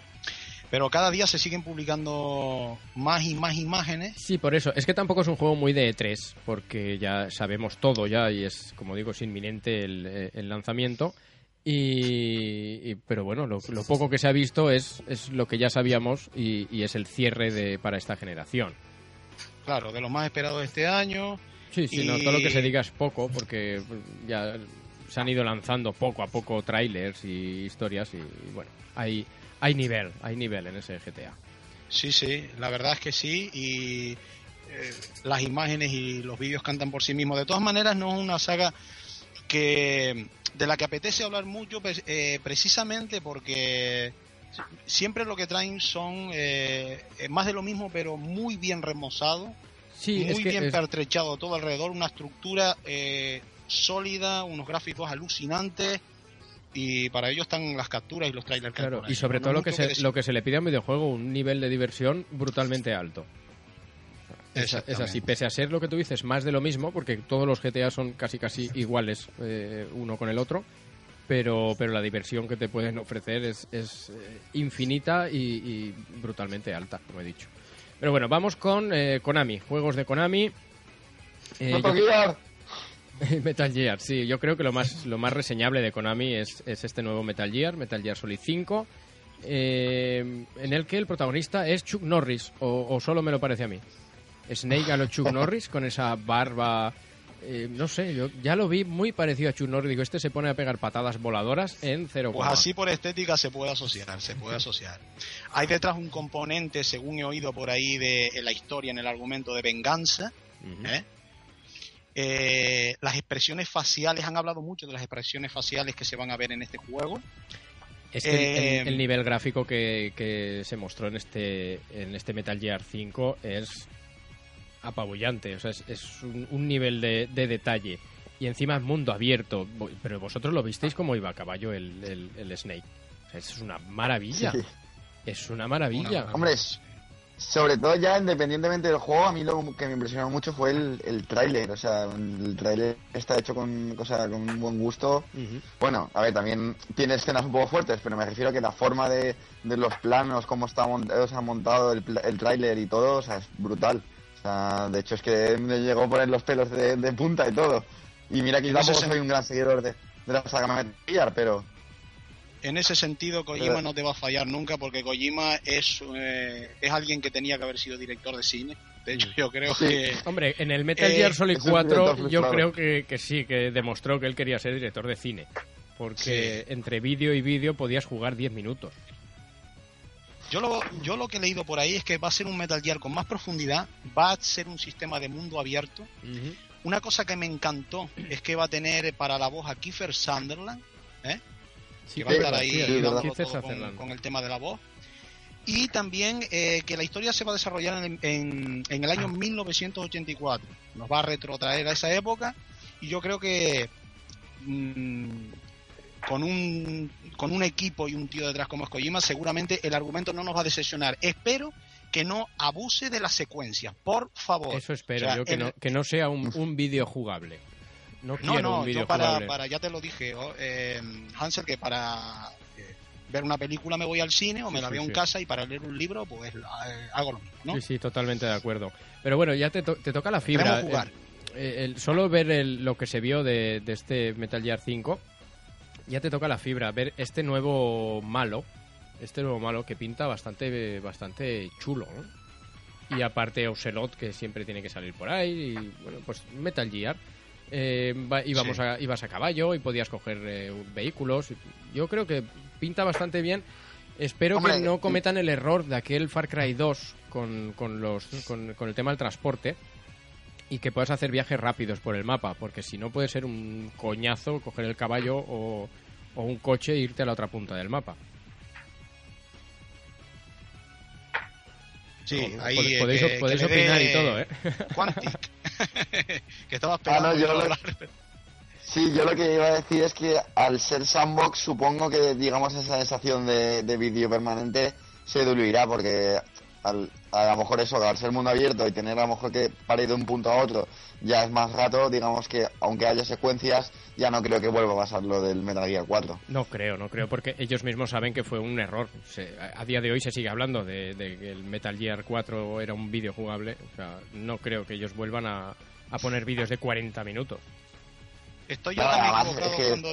pero cada día se siguen publicando más y más imágenes. Sí, por eso. Es que tampoco es un juego muy de E3, porque ya sabemos todo ya y es, como digo, es inminente el, eh, el lanzamiento. Y, y- pero bueno, lo, lo poco que se ha visto es, es lo que ya sabíamos y, y es el cierre de, para esta generación. Claro, de los más esperados de este año. Sí, sí, Y- no, todo lo que se diga es poco, porque ya se han ido lanzando poco a poco trailers y historias y, bueno, hay, hay nivel, hay nivel en ese GTA. Sí, sí, la verdad es que sí. Y eh, las imágenes y los vídeos cantan por sí mismos. De todas maneras, no es una saga que de la que apetece hablar mucho, pues, eh, precisamente porque siempre lo que traen son eh, eh, más de lo mismo, pero muy bien remozado. Sí, es muy que bien es- pertrechado todo alrededor, una estructura eh, sólida, unos gráficos alucinantes y para ello están las capturas y los trailers. que Claro, ahí. y sobre No todo lo que, se, decir. lo que se le pide a un videojuego, un nivel de diversión brutalmente alto. Es, es así, pese a ser lo que tú dices, más de lo mismo, porque todos los GTA son casi casi iguales eh, uno con el otro, pero, pero la diversión que te pueden ofrecer es, es, eh, infinita y, y brutalmente alta, como he dicho. Pero bueno, vamos con eh, Konami, juegos de Konami. Eh, yo- Metal Gear. Sí, yo creo que lo más, lo más reseñable de Konami es, es este nuevo Metal Gear, Metal Gear Solid 5, eh, en el que el protagonista es Chuck Norris, o, o solo me lo parece a mí. Snake a lo Chuck Norris, con esa barba, eh, no sé, yo ya lo vi muy parecido a Chuck Norris, digo, este se pone a pegar patadas voladoras en cero Pues así por estética se puede asociar, se puede asociar. Hay detrás un componente, según he oído por ahí de en la historia, en el argumento de venganza. ¿eh? Eh, las expresiones faciales, han hablado mucho de las expresiones faciales que se van a ver en este juego. Es que el- Eh, el, el nivel gráfico que, que se mostró en este, en este Metal Gear 5 es apabullante. O sea, es, es un, un nivel de, de detalle. Y encima es mundo abierto. Pero vosotros lo visteis como iba a caballo el, el- el Snake. O sea, es una maravilla. Sí. Es una maravilla. Una- Hombre, sobre todo ya independientemente del juego, a mí lo que me impresionó mucho fue el, el tráiler. O sea, el tráiler está hecho con, o sea, con un buen gusto. Bueno, a ver, también tiene escenas un poco fuertes, pero me refiero a que la forma de, de los planos, cómo está montado, o sea, montado el, el tráiler y todo, o sea, es brutal. O sea, de hecho es que me llegó a poner los pelos de, de punta y todo. Y mira que yo tampoco soy un gran seguidor de, de la saga Metal pero En ese sentido, Kojima no te va a fallar nunca porque Kojima es, eh, es alguien que tenía que haber sido director de cine. De hecho, yo creo Sí. que Hombre, en el Metal Eh, Gear Solid es un 4 director yo creo que, que sí, que demostró que él quería ser director de cine. Porque entre vídeo y vídeo podías jugar 10 minutos. Yo lo, yo lo que he leído por ahí es que va a ser un Metal Gear con más profundidad, va a ser un sistema de mundo abierto. Una cosa que me encantó es que va a tener para la voz a Kiefer Sunderland, ¿eh? Sí, que va a estar ahí sí, todo con, el tema de la voz. Y también eh, que la historia se va a desarrollar en, en- en el año 1984. Nos va a retrotraer a esa época y yo creo que mm, con un con un equipo y un tío detrás como es Kojima seguramente el argumento no nos va a decepcionar. Espero que no abuse de las secuencias, por favor. Eso espero O sea, yo, que, el- no, que no sea un, un vídeo jugable. No No, quiero no, un vídeo yo para, para, ya te lo dije, oh, eh, Hansel, que para eh, ver una película me voy al cine o me Sí, la sí, veo en sí. casa y para leer un libro pues eh, hago lo mismo, ¿no? Sí, sí, totalmente de acuerdo. Pero bueno, ya te, to- te toca la fibra. Jugar. El- el- el- solo ver el- lo que se vio de, de este Metal Gear 5, ya te toca la fibra. Ver este nuevo malo, este nuevo malo que pinta bastante, bastante chulo, ¿no? Y aparte Ocelot, que siempre tiene que salir por ahí. Y bueno, pues Metal Gear. Eh, íbamos Sí. a, ibas a caballo y podías coger eh, vehículos. Yo creo que pinta bastante bien. Espero Hombre, que no cometan el error de aquel Far Cry 2 con, con los, con, con el tema del transporte y que puedas hacer viajes rápidos por el mapa, porque si no puede ser un coñazo coger el caballo o, o un coche e irte a la otra punta del mapa. Sí, ahí pod- eh, podéis, que- podéis que opinar dé y todo, ¿eh? Quantic. que estabas Ah, pegando no, yo lo-. Sí, yo lo que iba a decir es que al ser sandbox supongo que digamos esa sensación de, de vídeo permanente se diluirá porque al, a lo mejor eso, al ser mundo abierto y tener a lo mejor que para ir de un punto a otro ya es más rato, digamos que aunque haya secuencias ya no creo que vuelva a pasar lo del Metal Gear 4. No creo, no creo, porque ellos mismos saben que fue un error. Se- a, a día de hoy se sigue hablando de, de que el Metal Gear 4 era un vídeo jugable. O sea, no creo que ellos vuelvan a, a poner vídeos de 40 minutos. Estoy yo No, también además, equivocado es que- cuando...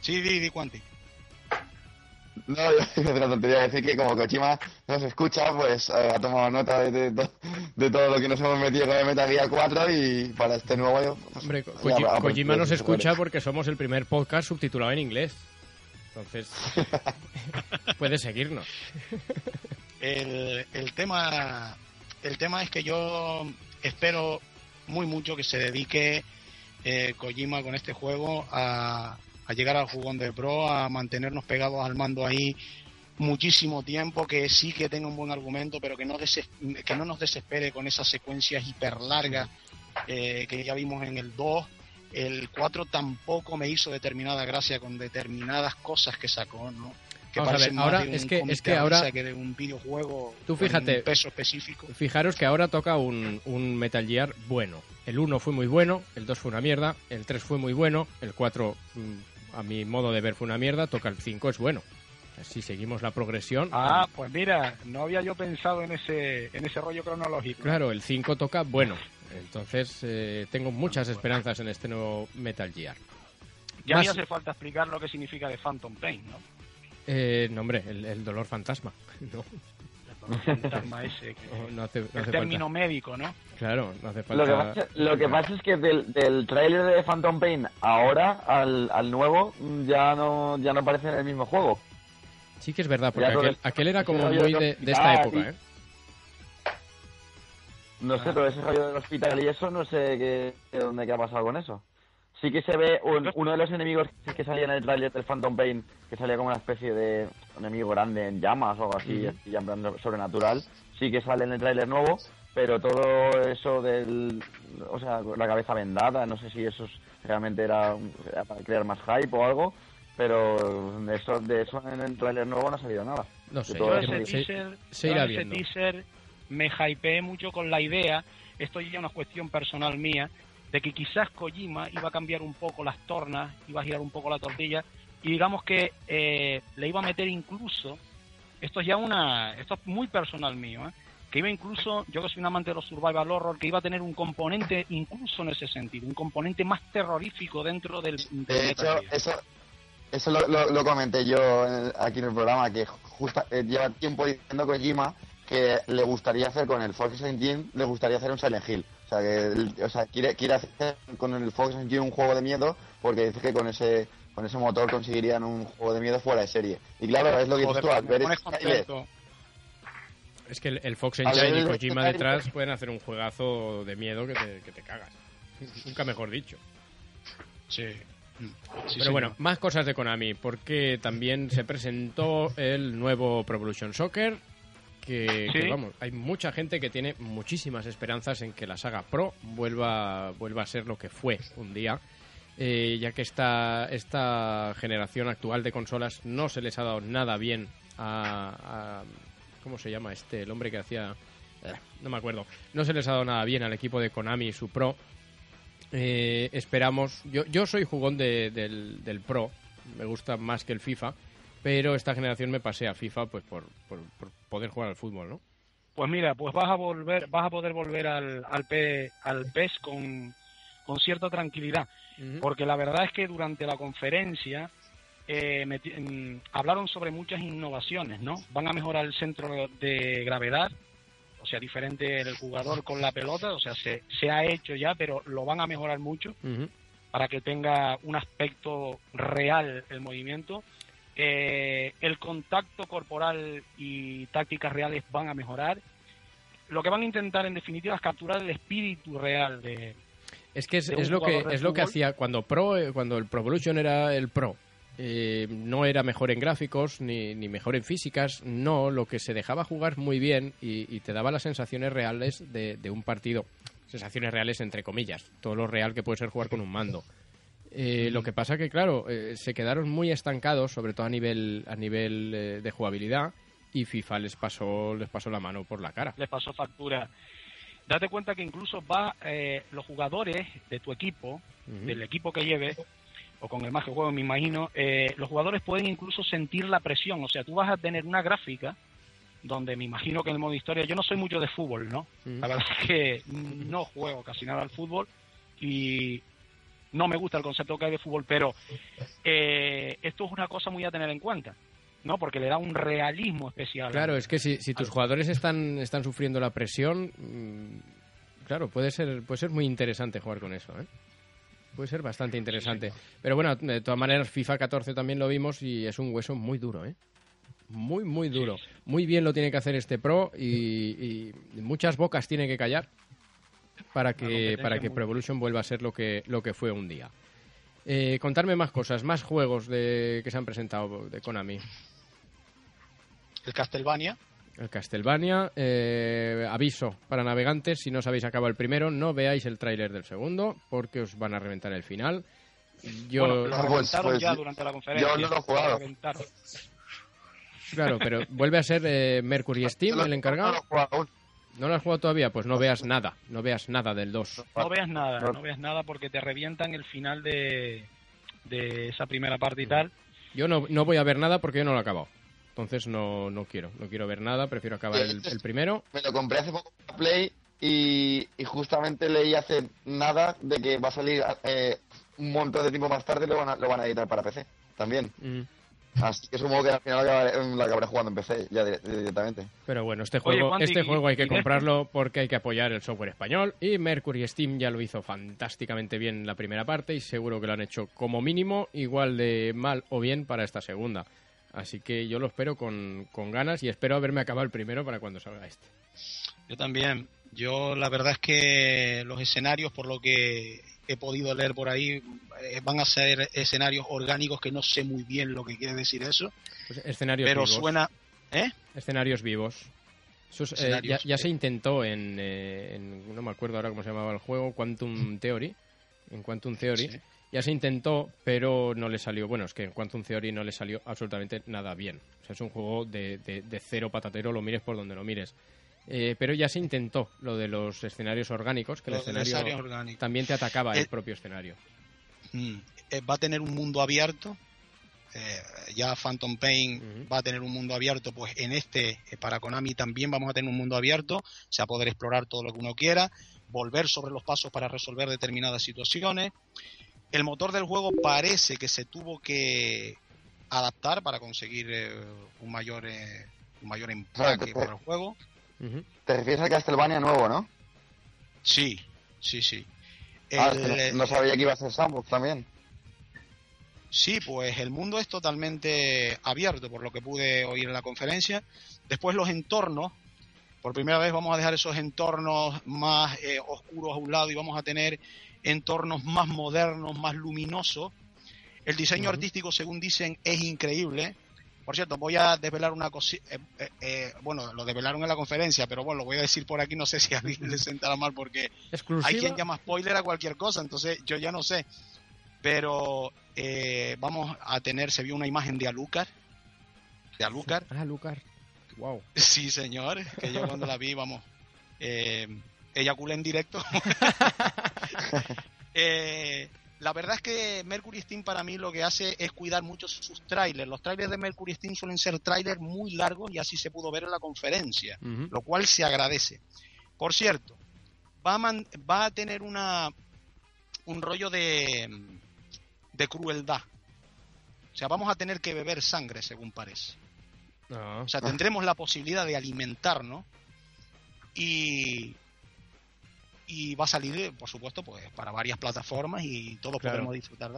Sí, di, di Quantic. No, yo de la tontería de decir que como Kojima nos escucha, pues eh, ha tomado nota de, de to- de todo lo que nos hemos metido con el Metal Gear 4 y para este nuevo... Pues, Hombre, Ko- ya Koji- habrá Kojima nos pues, escucha porque somos el primer podcast subtitulado en inglés. Entonces, puede seguirnos. El, el tema el tema es que yo espero muy mucho que se dedique eh, Kojima con este juego a, a llegar al jugón de pro, a mantenernos pegados al mando ahí muchísimo tiempo, que sí que tenga un buen argumento, pero que no, deses- que no nos desespere con esas secuencias hiper largas eh, que ya vimos en el 2 el 4 tampoco me hizo determinada gracia con determinadas cosas que sacó, ¿no? Que Vamos a ver, ahora es que- es que ahora- que de un videojuego Tú fíjate. un peso específico. Fijaros que ahora toca un, un Metal Gear bueno. El 1 fue muy bueno, el 2 fue una mierda, el 3 fue muy bueno, el 4 mm, a mi modo de ver fue una mierda, toca el 5 es bueno. Si seguimos la progresión, Ah, pues mira, no había yo pensado en ese, en ese rollo cronológico. claro, el 5 toca bueno. Entonces eh, tengo muchas esperanzas en este nuevo Metal Gear. Ya Más- hace falta explicar lo que significa de Phantom Pain, ¿no? Eh, no, hombre, el, el dolor fantasma. No, fantasma ese. que- no, no hace, no el término falta. médico, ¿no? Claro, no hace Lo que, falta. pasa, lo que pasa es que del, del tráiler de Phantom Pain ahora al, al nuevo mm, ya no ya no parece el mismo juego. Sí que es verdad, porque aquel, aquel era como muy de de, esta hospital época, ¿eh? No sé, todo ese rollo del hospital y eso, no sé qué- dónde qué ha pasado con eso. Sí que se ve un- uno de los enemigos que salía en el tráiler del Phantom Pain, que salía como una especie de enemigo grande en llamas o algo así, en plan sobrenatural. Sí que sale en el tráiler nuevo, pero todo eso del... O sea, la cabeza vendada, no sé si eso es- realmente era, para crear más hype o algo, pero de eso, de eso en el tráiler nuevo no ha salido nada. No sé, todo ese se- teaser, se irá ese teaser me hypeé mucho con la idea, esto ya es una cuestión personal mía, de que quizás Kojima iba a cambiar un poco las tornas, iba a girar un poco la tortilla, y digamos que eh, le iba a meter incluso, esto es ya una, esto es muy personal mío, ¿eh? que iba incluso, yo que soy un amante de los survival horror, que iba a tener un componente incluso en ese sentido, un componente más terrorífico dentro del... del De hecho, eso, eso lo, lo- lo comenté yo en- aquí en el programa, que justa, eh, lleva tiempo diciendo Kojima que le gustaría hacer con el Fox Engine, le gustaría hacer un Silent Hill. O sea, que o sea, quiere, quiere hacer con el Fox Engine un juego de miedo, porque dice que con ese con ese motor conseguirían un juego de miedo fuera de serie. Y claro, es lo que dices tú, al ver. Es que el, el Fox Engine y Kojima detrás pueden hacer un juegazo de miedo que te, que te cagas. Nunca mejor dicho. Sí. Sí, Pero señor. bueno, más cosas de Konami, porque también se presentó el nuevo Pro Evolution Soccer, que, Sí. que, vamos, hay mucha gente que tiene muchísimas esperanzas en que la saga Pro vuelva, vuelva a ser lo que fue un día, eh, ya que esta, esta generación actual de consolas no se les ha dado nada bien a... a- ¿Cómo se llama este? El hombre que hacía... eh, no me acuerdo. No se les ha dado nada bien al equipo de Konami y su Pro. Eh, esperamos. Yo, yo soy jugón de- del, del Pro, me gusta más que el FIFA, pero esta generación me pasé a FIFA pues por, por, por poder jugar al fútbol, ¿no? Pues mira, pues vas a volver, vas a poder volver al, al, P- al PES con, con cierta tranquilidad. Porque la verdad es que durante la conferencia eh, meti- mm, hablaron sobre muchas innovaciones, ¿no? Van a mejorar el centro de gravedad, o sea, diferente el jugador con la pelota, o sea, se, se ha hecho ya, pero lo van a mejorar mucho para que tenga un aspecto real el movimiento. Eh, el contacto corporal y tácticas reales van a mejorar. Lo que van a intentar, en definitiva, es capturar el espíritu real de, Es que es, lo que es lo que hacía cuando Pro eh, cuando el Pro Evolution era el Pro. eh, no era mejor en gráficos ni, ni mejor en físicas, no, lo que se dejaba jugar muy bien y, y te daba las sensaciones reales de, de un partido. Sensaciones reales entre comillas, todo lo real que puede ser jugar con un mando. Eh, lo que pasa que, claro, eh, se quedaron muy estancados, sobre todo a nivel, a nivel eh, de jugabilidad, y FIFA les pasó, les pasó la mano por la cara. les pasó factura. Date cuenta que incluso va eh, los jugadores de tu equipo, del equipo que lleves, o con el más que juego, me imagino, eh, los jugadores pueden incluso sentir la presión. O sea, tú vas a tener una gráfica donde me imagino que en el modo historia, yo no soy mucho de fútbol, ¿no? La verdad es que no juego casi nada al fútbol y no me gusta el concepto que hay de fútbol, pero eh, esto es una cosa muy a tener en cuenta, ¿no? Porque le da un realismo especial. Claro, es que si, si tus jugadores están, están sufriendo la presión, mm, claro, puede ser, puede ser muy interesante jugar con eso, ¿eh? Puede ser bastante interesante. Pero bueno, de todas maneras, FIFA 14 también lo vimos y es un hueso muy duro, ¿eh? Muy, muy duro. Muy bien lo tiene que hacer este Pro y, y muchas bocas tiene que callar para que, para que Pro Evolution vuelva a ser lo que, lo que fue un día. Eh, contarme más cosas, más juegos de, que se han presentado de Konami. El Castlevania, El Castlevania. Eh, aviso para navegantes, si no os habéis acabado el primero, no veáis el tráiler del segundo, porque os van a reventar el final. Yo... Bueno, lo Ah, pues- reventaron pues ya durante la conferencia. yo no lo he jugado. Lo. Claro, pero vuelve a ser eh, Mercury Steam el encargado. No lo he jugado aún. ¿No lo has jugado todavía? Pues no veas nada, no veas nada del 2. No veas nada, no veas nada porque te revientan el final de, de esa primera parte y tal. Yo no, no voy a ver nada porque yo no lo he acabado. Entonces no, no quiero, no quiero ver nada, prefiero acabar el, el primero. Me lo compré hace poco en Play y, y justamente leí hace nada de que va a salir eh, un montón de tiempo más tarde y lo van a, lo van a editar para PC también. Mm. Así que supongo que al final acabaré, lo acabaré jugando en PC ya dire- directamente. Pero bueno, este Oye, juego, este ¿y- juego hay que comprarlo porque hay que apoyar el software español y Mercury Steam ya lo hizo fantásticamente bien en la primera parte y seguro que lo han hecho como mínimo igual de mal o bien para esta segunda. Así que yo lo espero con, con ganas y espero haberme acabado el primero para cuando salga este. Yo también. Yo la verdad es que los escenarios, por lo que he podido leer por ahí, eh, van a ser escenarios orgánicos que no sé muy bien lo que quiere decir eso, Pues escenarios pero vivos. suena... ¿Eh? Escenarios vivos. Eh, ya, se intentó en, eh, en- No me acuerdo ahora cómo se llamaba el juego, Quantum Theory. En Quantum Theory. Sí. Ya se intentó, pero no le salió. Bueno, es que en Quantum Theory no le salió absolutamente nada bien. O sea, es un juego de, de- de cero patatero, lo mires por donde lo mires. Eh, pero ya se intentó lo de los escenarios orgánicos, que el escenario también te atacaba el Eh, propio escenario. Mm, eh, va a tener un mundo abierto. eh, ya Phantom Pain va a tener un mundo abierto, pues en este, eh, para Konami también vamos a tener un mundo abierto, o sea, poder explorar todo lo que uno quiera, volver sobre los pasos para resolver determinadas situaciones. El motor del juego parece que se tuvo que adaptar para conseguir eh, un mayor eh, un mayor empaque para el juego. Ujú. Te refieres al Castlevania nuevo, ¿no? Sí, sí, sí. Ah, El, no, sabía que iba a ser Sandbox también. Sí, pues el mundo es totalmente abierto, por lo que pude oír en la conferencia. Después los entornos, por primera vez vamos a dejar esos entornos más eh, oscuros a un lado y vamos a tener entornos más modernos, más luminosos. El diseño artístico, según dicen, es increíble. Por cierto, voy a desvelar una cosita. bueno, lo desvelaron en la conferencia, pero bueno, lo voy a decir por aquí. No sé si a alguien le sentará mal porque Exclusiva. hay quien llama spoiler a cualquier cosa, entonces yo ya no sé. Pero eh, vamos a tener, se vio una imagen de Alucard. De Alucard. Ah, Lucar. Wow. Sí, señor. Que yo cuando la vi, vamos, eh, eyaculé en directo. Eh, la verdad es que Mercury Steam para mí lo que hace es cuidar mucho sus trailers. Los trailers de Mercury Steam suelen ser trailers muy largos y así se pudo ver en la conferencia lo cual se agradece. Por cierto, va a, man- va a tener una un rollo de, de crueldad. O sea, vamos a tener que beber sangre, según parece. Ah. O sea, tendremos la posibilidad de alimentarnos y y va a salir, eh, por supuesto, pues para varias plataformas y todos Claro. podremos disfrutar.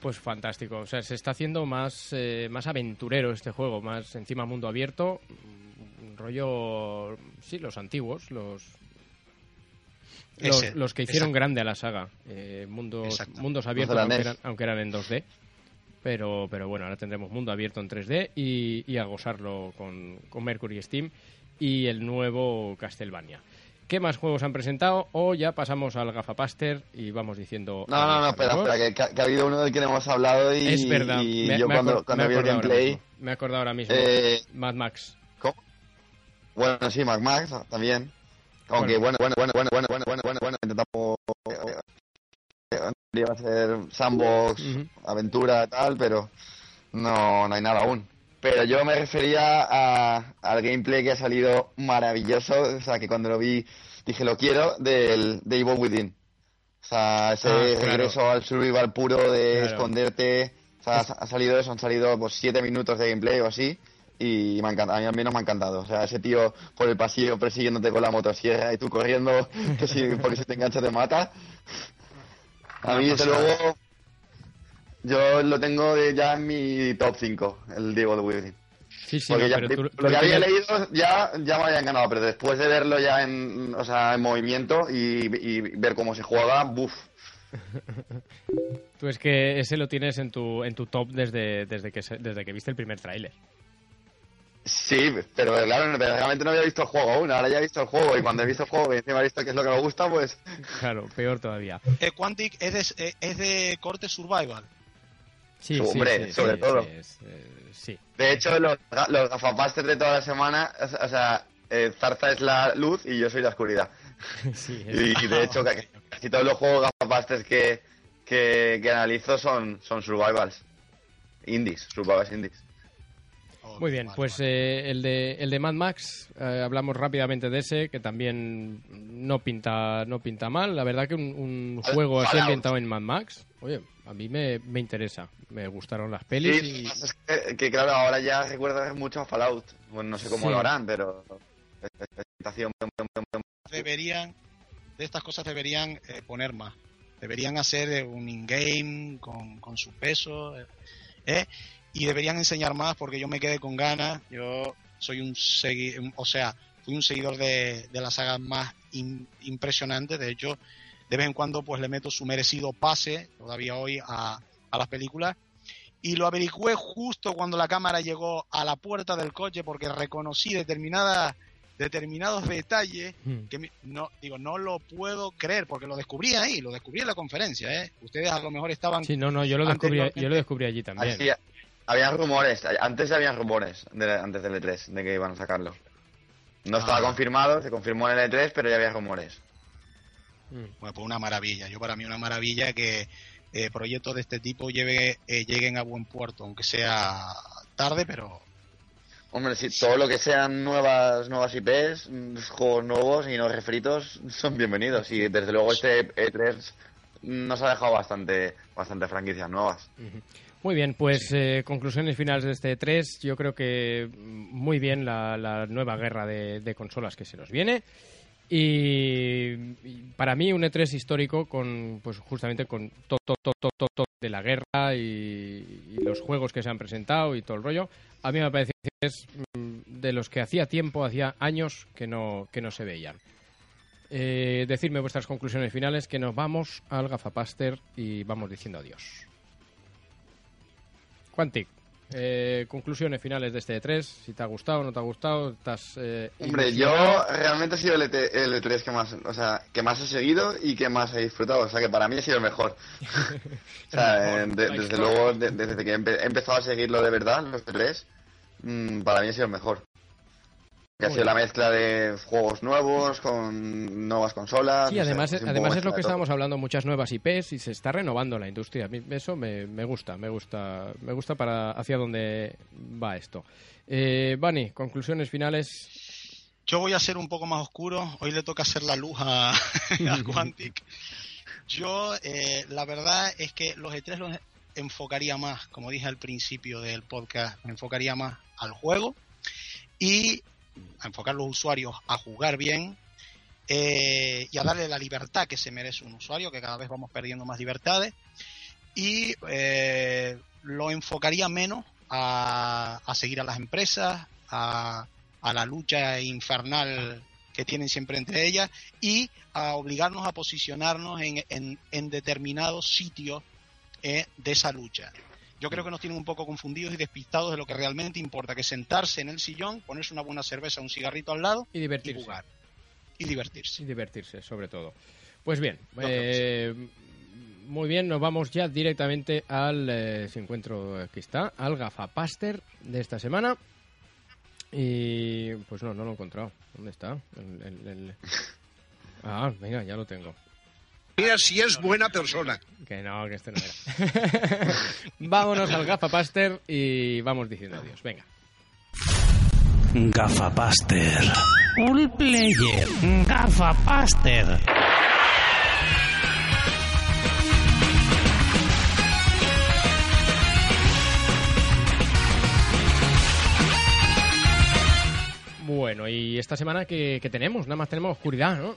Pues fantástico. O sea, se está haciendo más, eh, más aventurero este juego, más encima mundo abierto. mm, Un rollo. Sí, los antiguos, los. Los, Ese, los que hicieron exacto. grande a la saga. Eh, mundos, Exacto. mundos abiertos, aunque eran, aunque eran en 2D. Pero, pero bueno, ahora tendremos mundo abierto en 3D y, y a gozarlo con, con Mercury Steam y el nuevo Castlevania. ¿Qué más juegos han presentado? O ya pasamos al Gafapaster y vamos diciendo. No, no, no, espera, espera, que, ha habido uno del que no hemos hablado y, Es verdad. y me, yo me cuando, cuando vi el gameplay... Me he acordado ahora mismo. Eh, Mad Max. ¿Cómo? Bueno, sí, Mac Max también. Aunque bueno, bueno, bueno, bueno, bueno, bueno, bueno, bueno, bueno, intentamos eh, iba a ser sandbox, Ujú. aventura, tal, pero no, no hay nada aún. Pero yo me refería a, al gameplay que ha salido maravilloso, o sea, que cuando lo vi dije lo quiero, del, de Evil Within. O sea, ese Ah, claro. regreso al survival puro de Claro. esconderte. O sea, ha salido eso, han salido pues siete minutos de gameplay o así. Y me ha encantado, a mí al menos me ha encantado. O sea, ese tío por el pasillo persiguiéndote con la motosierra y tú corriendo, que si, porque si te engancha te mata. A mí, desde luego, yo lo tengo de- ya en mi top 5, el Diego de Within. Sí, sí, Porque no, ya, pero tú- lo tú que había leído ya, ya me habían ganado, pero después de verlo ya en, o sea, en movimiento y, y ver cómo se juega, buf. Tú es que ese lo tienes en tu, en tu top desde, desde, que, desde que viste el primer tráiler. Sí, pero claro, realmente no había visto el juego aún, ahora ya he visto el juego y cuando he visto el juego y encima he visto que es lo que me gusta, pues... Claro, peor todavía. Eh, Quantic es de, eh, es de corte survival. Sí, Hombre, sí, sobre todo. es, eh, sí. De hecho, los, los gafapasters de toda la semana, o sea, eh, Zarza es la luz y yo soy la oscuridad. Sí, Y de hecho, ca- casi todos los juegos gafapasters que, que, que analizo son, son survivals. Indies, survivals indies. Muy bien, pues eh, el, de, el de Mad Max, eh, hablamos rápidamente de ese, que también no pinta, no pinta mal. La verdad que un, un juego así ambientado en Mad Max, oye, a mí me, me interesa. Me gustaron las pelis Sí, y... lo que pasa es que, que, claro, ahora ya recuerda mucho a Fallout. Bueno, no sé cómo Sí. lo harán, pero... Deberían, de estas cosas deberían eh, poner más. Deberían hacer eh, un in-game con, con su peso. eh, ¿eh? Y deberían enseñar más porque yo me quedé con ganas. Yo soy un seguidor, o sea, fui un seguidor de, de la saga más im- impresionante. De hecho, de vez en cuando pues le meto su merecido pase, todavía hoy, a, a las películas. Y lo averigüé justo cuando la cámara llegó a la puerta del coche porque reconocí determinadas determinados detalles Hmm. que no digo no lo puedo creer porque lo descubrí ahí lo descubrí en la conferencia ¿eh? ustedes a lo mejor estaban Sí, no, no, yo lo descubrí, yo lo descubrí allí también. Así, había rumores, antes había rumores, de- antes del E3, de que iban a sacarlo. No estaba Ah. confirmado, se confirmó en el E3, pero ya había rumores. Bueno, pues una maravilla. Yo para mí una maravilla que eh, proyectos de este tipo lleve, eh, lleguen a buen puerto, aunque sea tarde, pero Hombre, sí, todo lo que sean nuevas nuevas IPs, mm, juegos nuevos y no refritos, son bienvenidos. Y desde luego este E3 nos ha dejado bastante bastante franquicias nuevas. Muy bien, pues eh, conclusiones finales de este 3. Yo creo que mm, muy bien la, la nueva guerra de, de consolas que se nos viene. Y, y para mí un E3 histórico con pues justamente con todo to, to, to, to- de la guerra y, y los juegos que se han presentado y todo el rollo. A mí me parece que es mm, de los que hacía tiempo, hacía años que no, que no se veían. Eh, decidme vuestras conclusiones finales, que nos vamos al gafapaster y vamos diciendo adiós. Quantic, eh, conclusiones finales de este E3, si te ha gustado, no te ha gustado, estás eh, Hombre, ilusionado? yo realmente ha sido el, ET el E3 que más, o sea, que más he seguido y que más he disfrutado. O sea, que para mí ha sido el mejor. o sea, eh, de- desde luego, de- desde que he, empe- he empezado a seguirlo de verdad, los E3, mm, para mí ha sido el mejor. Que ha sido la mezcla de juegos nuevos con nuevas consolas. Sí, no además, poco además es lo que de todo. estábamos hablando, muchas nuevas IPs y se está renovando la industria. A mí Eso me, me gusta, me gusta, me gusta para hacia dónde va esto. Eh, Bani, conclusiones finales. Yo voy a ser un poco más oscuro. Hoy le toca hacer la luz a, a Quantic. Yo, eh, la verdad es que los E3 los enfocaría más, como dije al principio del podcast, me enfocaría más al juego y a enfocar a los usuarios a jugar bien eh, y a darle la libertad que se merece un usuario, que cada vez vamos perdiendo más libertades. Y eh, lo enfocaría menos a, a seguir a las empresas, a, a la lucha infernal que tienen siempre entre ellas y a obligarnos a posicionarnos en, en- en determinados sitios eh, de esa lucha. Yo creo que nos tienen un poco confundidos y despistados de lo que realmente importa, que es sentarse en el sillón, ponerse una buena cerveza, un cigarrito al lado y divertirse. jugar. Y divertirse. Y divertirse, sobre todo. Pues bien, eh, muy bien, nos vamos ya directamente al, eh, si encuentro, aquí está, al gafapaster de esta semana. Y pues no, no lo he encontrado. ¿Dónde está? El- el- el- Ah, venga, ya lo tengo. Mira si es buena persona. Que no, que este no era. Vámonos al gafapaster y vamos diciendo adiós. Venga. Gafapaster. All player. Gafapaster. Bueno, y esta semana que, tenemos, nada más tenemos oscuridad, ¿no?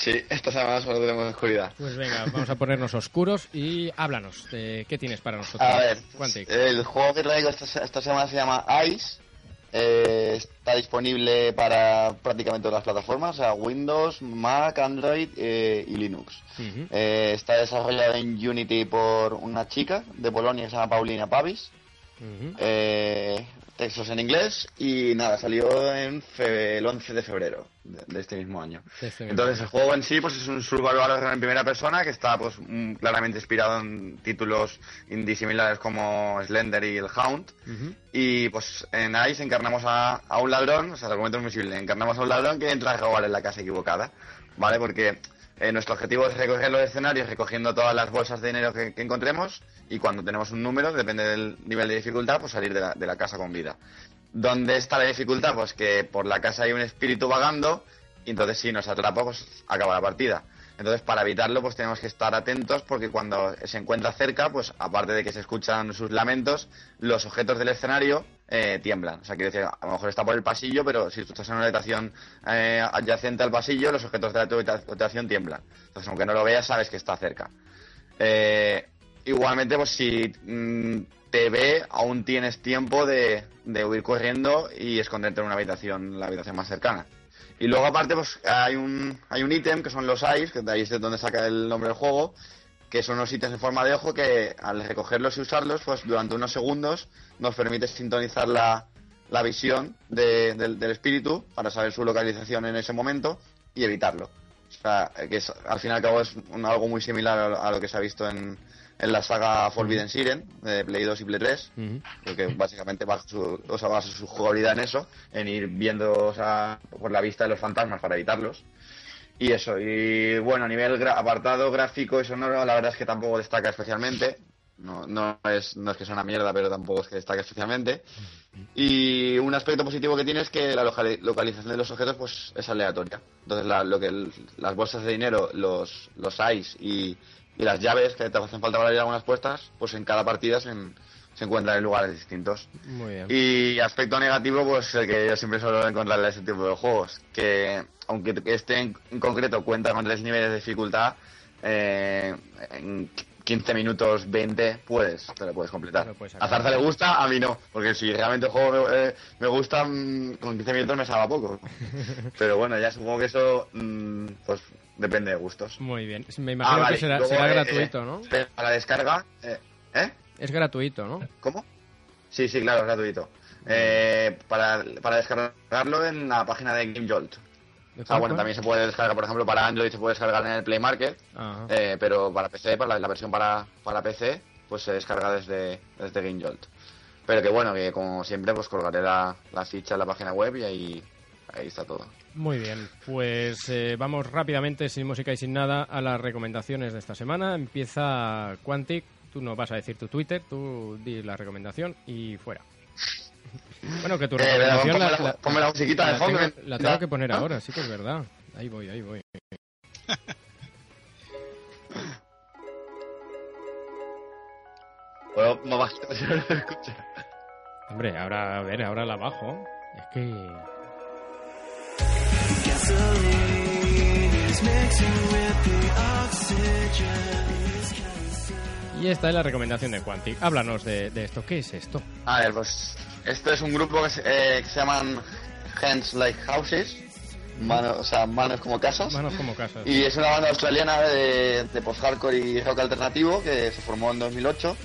Sí, esta semana solo tenemos oscuridad. Pues venga, vamos a ponernos oscuros y háblanos de qué tienes para nosotros. A ver, Quantic. el juego que traigo esta, esta semana se llama Ice. Eh, está disponible para prácticamente todas las plataformas, o sea, Windows, Mac, Android eh, y Linux. Eh, está desarrollado en Unity por una chica de Polonia que se llama Paulina Pavis. Eh, textos en inglés y nada, salió en fe- el 11 de febrero de, de este mismo año. Este mismo Entonces el juego en sí pues es un survival en primera persona que está pues claramente inspirado en títulos indie similares como Slender y el Hound. Y pues en Ice encarnamos a, a un ladrón, o sea, el argumento es simple, encarnamos a un ladrón que entra a robar en la casa equivocada, ¿vale? Porque eh, nuestro objetivo es recorrer los escenarios recogiendo todas las bolsas de dinero que, que encontremos y cuando tenemos un número, depende del nivel de dificultad, pues salir de la, de la casa con vida. ¿Dónde está la dificultad? Pues que por la casa hay un espíritu vagando y entonces si nos atrapa, pues acaba la partida. Entonces, para evitarlo, pues tenemos que estar atentos porque cuando se encuentra cerca, pues aparte de que se escuchan sus lamentos, los objetos del escenario eh, tiemblan. O sea, quiere decir, a lo mejor está por el pasillo, pero si tú estás en una habitación eh, adyacente al pasillo, los objetos de la habitación tiemblan. Entonces, aunque no lo veas, sabes que está cerca. Eh, igualmente, pues si mm, te ve, aún tienes tiempo de, de huir corriendo y esconderte en una habitación, la habitación más cercana. Y luego aparte pues hay un hay un ítem que son los eyes, que de ahí es de donde saca el nombre del juego, que son unos ítems en forma de ojo que al recogerlos y usarlos, pues durante unos segundos nos permite sintonizar la, la visión de- del, del espíritu para saber su localización en ese momento y evitarlo. O sea, que es- al fin y al cabo es un- algo muy similar a, a lo que se ha visto en, en la saga Forbidden Siren de Play 2 y Play 3 porque básicamente basa su, o sea, basa su jugabilidad en eso, en ir viendo o sea, por la vista de los fantasmas para evitarlos. Y eso, y bueno, a nivel gra- apartado gráfico y sonoro, la verdad es que tampoco destaca especialmente. No, no, es, no es que sea una mierda, pero tampoco es que destaque especialmente. Y un aspecto positivo que tiene es que la loca- localización de los objetos pues es aleatoria. Entonces, la- lo que el- las bolsas de dinero, los, los eyes y, y las llaves que te hacen falta para abrir algunas puertas, pues en cada partida se, en- se encuentran en lugares distintos. Muy bien. Y aspecto negativo, pues el que yo siempre suelo encontrarle a este tipo de juegos, que aunque este en, en concreto cuenta con tres niveles de dificultad, eh, en 15 minutos, 20, puedes, te lo puedes completar. Lo puedes a. Zarza le gusta, a mí no, porque si realmente el juego me, eh, me gusta, mm, con 15 minutos me salva poco. Pero bueno, ya supongo que eso, mm, pues depende de gustos. Muy bien. Me imagino Ah, vale, que será, luego, será eh, gratuito, eh, ¿no? Para la descarga, eh, ¿eh? Es gratuito, ¿no? ¿Cómo? Sí, sí, claro, es gratuito. Eh, para, para descargarlo en la página de GameJolt. ¿De O sea, bueno, también se puede descargar, por ejemplo, para Android se puede descargar en el Play Market, eh, pero para PC, para la, la versión para, para PC, pues se descarga desde, desde GameJolt. Pero que bueno, que como siempre, pues colgaré la, la ficha en la página web y ahí, ahí está todo. Muy bien, pues eh, vamos rápidamente, sin música y sin nada, a las recomendaciones de esta semana. Empieza Quantic, tú no vas a decir tu Twitter, tú di la recomendación y fuera. Bueno, que tu Eh, recomendación ponme la, la- ponme la musiquita de fondo, tengo, ¿eh? la tengo que poner ¿Ah? ahora, sí que es verdad. Ahí voy, ahí voy. Bueno, no vas a escuchar. Hombre, ahora, a ver, ahora la bajo. Es que... Y esta es la recomendación de Quantic. Háblanos de, de esto. ¿Qué es esto? A ver, pues esto es un grupo que se, eh, que se llaman Hands Like Houses, mano- o sea, manos como casas. Manos como casas. Y es una banda australiana de, de post-hardcore y rock alternativo que se formó en 2008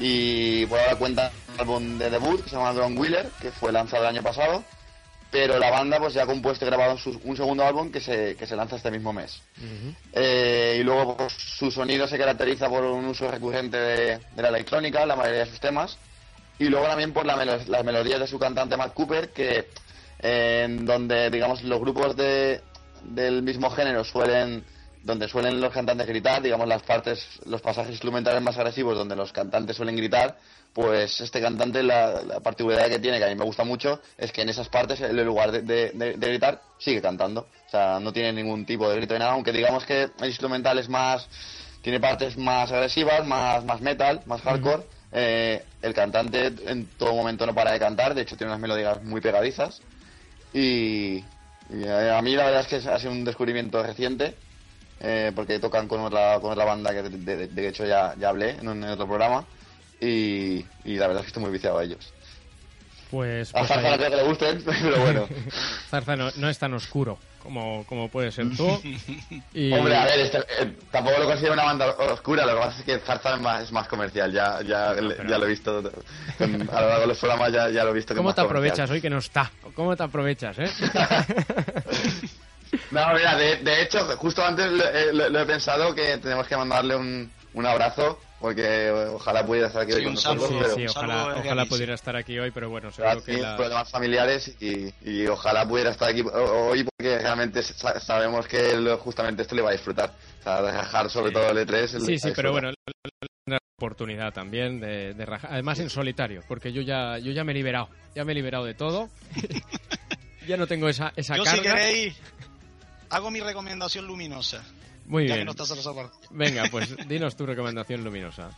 y por ahora cuenta un álbum de debut que se llama Drone Wheeler, que fue lanzado el año pasado, pero la banda pues ya ha compuesto y grabado su- un segundo álbum que se, que se lanza este mismo mes. Eh, y luego pues, su sonido se caracteriza por un uso recurrente de, de la electrónica, la mayoría de sus temas, y luego también por la melo- las melodías de su cantante Matt Cooper, que eh, en donde digamos los grupos de, del mismo género suelen donde suelen los cantantes gritar, digamos las partes, los pasajes instrumentales más agresivos donde los cantantes suelen gritar, pues este cantante la, la particularidad que tiene, que a mí me gusta mucho, es que en esas partes, en lugar de, de- de- de gritar, sigue cantando. O sea, no tiene ningún tipo de grito ni nada, aunque digamos que el instrumental es más, tiene partes más agresivas, más, más metal, más hardcore. Eh, el cantante en todo momento no para de cantar, de hecho tiene unas melodías muy pegadizas. Y, y a a mí la verdad es que ha sido un descubrimiento reciente, eh, porque tocan con otra, con otra banda que de, de- de hecho ya, ya hablé en, en otro programa. Y, y la verdad es que estoy muy viciado a ellos. Pues, A pues Zarza ahí- no creo que le gusten, pero bueno. Zarza no, no es tan oscuro como, como puede ser tú. Y... Hombre, a ver, este- eh, tampoco lo considero una banda oscura, lo que pasa es que Zarza es más, es más comercial, ya, ya, le- ya lo he visto con- a lo largo de los programas, ya, ya lo he visto que ¿Cómo más te comercial. aprovechas hoy que no está? ¿Cómo te aprovechas, eh? No, mira, de, de hecho, justo antes lo, eh, lo- lo he pensado que tenemos que mandarle un, un abrazo, porque ojalá pudiera estar aquí hoy Sí, con un nosotros, saludo, pero Sí, ojalá, ojalá pudiera sí. estar aquí hoy, pero bueno, seguro que tiene la... problemas familiares y, y ojalá pudiera estar aquí ho- hoy porque realmente sa- sabemos que él justamente esto le va a disfrutar. O sea, dejar sobre todo el E3. él Sí, sí, pero bueno, una oportunidad también de, de rajar. Además en solitario, porque yo ya, yo ya me he liberado. Ya me he liberado de todo. ya no tengo esa, esa Yo, si carga. queréis, hago mi recomendación luminosa. Muy ya bien. que no estás a parte. Venga, pues dinos tu recomendación luminosa.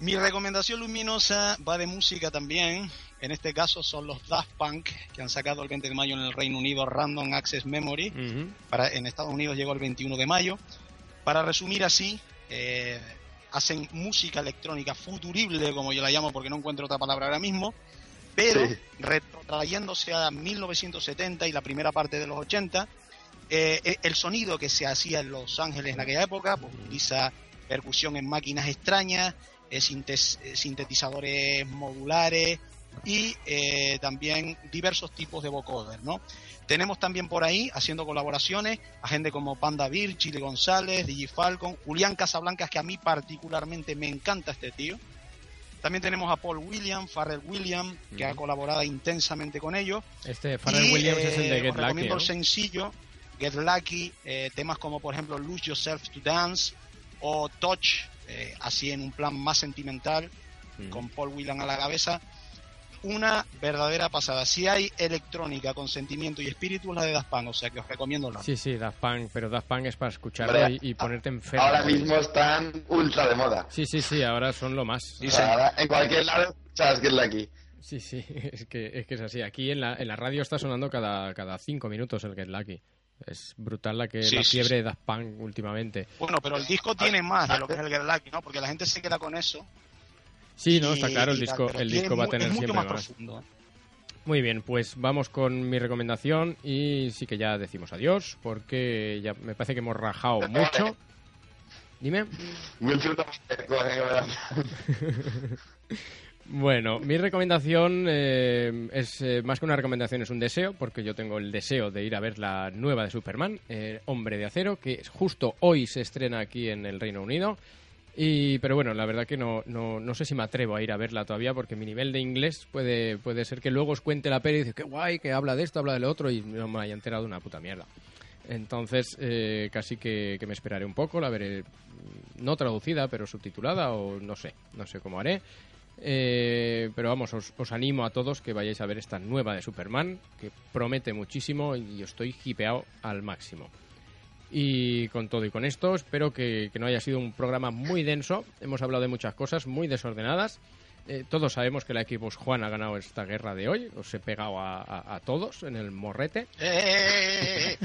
Mi recomendación luminosa va de música también. En este caso son los Daft Punk, que han sacado el 20 de mayo en el Reino Unido Random Access Memory. Ujú. Para, en Estados Unidos llegó el 21 de mayo. Para resumir así, eh, hacen música electrónica futurible, como yo la llamo porque no encuentro otra palabra ahora mismo, pero Sí. retrotrayéndose a 1970 y la primera parte de los 80. Eh, eh, el sonido que se hacía en Los Ángeles en aquella época pues, utiliza percusión en máquinas extrañas, eh, sintes- sintetizadores modulares y eh, también diversos tipos de vocoder, ¿no? Tenemos también por ahí, haciendo colaboraciones, a gente como Panda Beer, Chile González, Digi Falcon, Julián Casablancas, que a mí particularmente me encanta este tío. También tenemos a Paul Williams, Farrell Williams, que ha colaborado intensamente con ellos. Este Pharrell Y, Williams es el de Get Lucky, recomiendo ¿no? el sencillo Get Lucky, eh, temas como por ejemplo Lose Yourself to Dance o Touch, eh, así en un plan más sentimental, Mm. con Paul Williams a la cabeza. Una verdadera pasada. Si hay electrónica con sentimiento y espíritu, es la de Daft Punk, o sea que os recomiendo la. Sí, sí, Daft Punk, pero Daft Punk es para escucharlo Hombre, y, y ponerte enfermo. Ahora mismo están ultra de moda. Sí, sí, sí, ahora son lo más. O sea, ahora en cualquier lado escuchas que es la aquí. Sí, sí, es que, es que es así. Aquí en la, en la radio está sonando cada, cada cinco minutos el Get Lucky. Es brutal la que Sí, la sí, fiebre sí. de Daft Punk últimamente. Bueno, pero el disco tiene más de lo que es el Get Lucky, ¿no? Porque la gente se queda con eso. Sí, no, está claro, el disco, el disco va a tener es mucho siempre más más. profundo. ¿eh? Muy bien, pues vamos con mi recomendación y sí que ya decimos adiós porque ya me parece que hemos rajado mucho. Dime. Bueno, mi recomendación eh, es eh, más que una recomendación, es un deseo, porque yo tengo el deseo de ir a ver la nueva de Superman, eh, Hombre de Acero, que justo hoy se estrena aquí en el Reino Unido. Y, pero bueno, la verdad que no, no, no sé si me atrevo a ir a verla todavía, porque mi nivel de inglés puede, puede ser que luego os cuente la peli y dice, qué guay, que habla de esto, habla de lo otro, y no me haya enterado de una puta mierda. Entonces, eh, casi que, que me esperaré un poco, la veré mm, no traducida, pero subtitulada, o no sé, no sé cómo haré. Eh, pero vamos, os, os animo a todos que vayáis a ver esta nueva de Superman, que promete muchísimo y yo estoy hipeado al máximo. Y con todo y con esto, espero que, que no haya sido un programa muy denso. Hemos hablado de muchas cosas muy desordenadas. Eh, todos sabemos que la Xbox Juan ha ganado esta guerra de hoy. Os he pegado a, a- a todos en el morrete. ¡Eh, eh, eh, eh!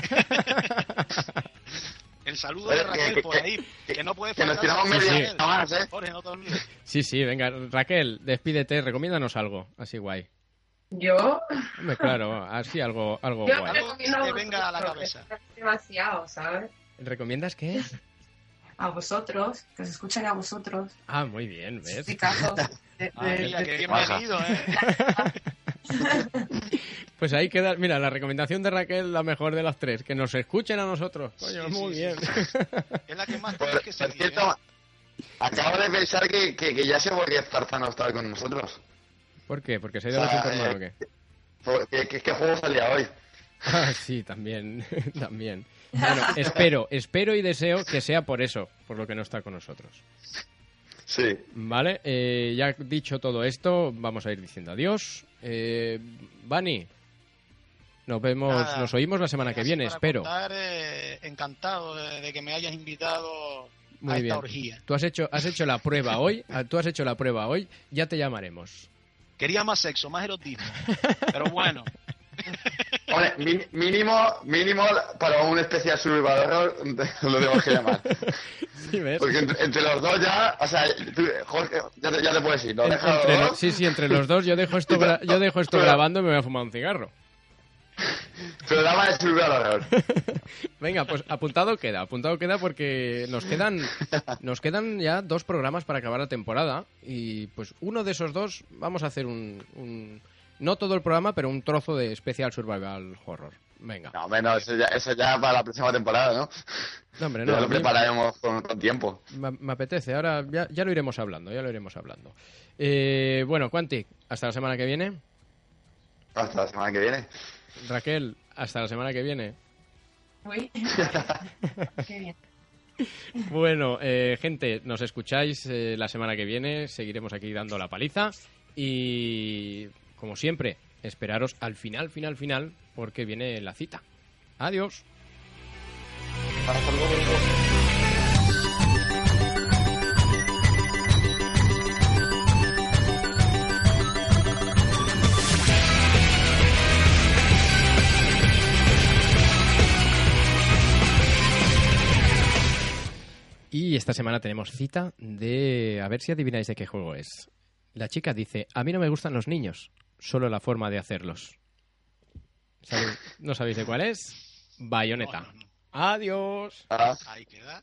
Saludo de Raquel que- por ahí, que no puede que nos faltar. tiramos media más, ¿eh? Jorge, no te olvides. Sí, sí, venga, Raquel, despídete, recomiéndanos algo, así guay. Yo, Hombre, claro, así algo, algo yo guay. que venga a la cabeza. es demasiado, ¿sabes? ¿Recomiendas qué? A vosotros, que os escuchen a vosotros. Ah, muy bien, ¿ves? Explicaros de- Ah, de- mira, de- que bien Baja. venido, ¿eh? Pues ahí queda, mira, la recomendación de Raquel, la mejor de las tres, que nos escuchen a nosotros. Coño, Sí, muy sí, bien. Es la que más Por, tienes que por seguir. cierto, ¿eh? acabo de pensar que, que, que ya sé por qué Zarza no está con nosotros. ¿Por qué? ¿Porque se ha ido a O sea, Superman eh, o qué? Porque, que, ¿Qué juego salía hoy? Ah, sí, también, también. Bueno, espero, espero y deseo que sea por eso, por lo que no está con nosotros. Sí. Vale, eh, ya dicho todo esto, vamos a ir diciendo adiós. Eh, Bani, nos vemos, Nada. nos oímos la semana que viene, espero. contar, eh, encantado de, de que me hayas invitado Muy a esta bien. orgía. Tú has hecho, has hecho la prueba hoy, tú has hecho la prueba hoy, ya te llamaremos. Quería más sexo, más erotismo. Pero bueno, Hombre, mínimo, mínimo para un especial survivor lo tenemos que llamar. Sí, ¿ves? Porque entre, entre los dos ya, o sea, tú, Jorge, ya te, ya te puedes ir, ¿no? En- Deja los entre dos. los- sí, sí, entre los dos yo dejo esto, gra- yo dejo esto grabando y me voy a fumar un cigarro. Programa de survivor. Venga, pues apuntado queda, apuntado queda porque nos quedan, nos quedan ya dos programas para acabar la temporada y pues uno de esos dos vamos a hacer un, un- no todo el programa, pero un trozo de especial survival horror. Venga. No, menos, eso ya, eso ya para la próxima temporada, ¿no? No, hombre, Ya no. lo prepararemos con, con tiempo. Me, me apetece, ahora ya, ya lo iremos hablando, ya lo iremos hablando. Eh, bueno, Quantic, hasta la semana que viene. Hasta la semana que viene. Raquel, hasta la semana que viene. Uy. Qué bien. Bueno, eh, gente, nos escucháis eh, la semana que viene, seguiremos aquí dando la paliza y, como siempre, esperaros al final, final, final, porque viene la cita. Adiós. Y esta semana tenemos cita de... A ver si adivináis de qué juego es. La chica dice, a mí no me gustan los niños, solo la forma de hacerlos. ¿Sabéis- ¿No sabéis de cuál es? Bayonetta. Adiós. Ah. Ahí queda.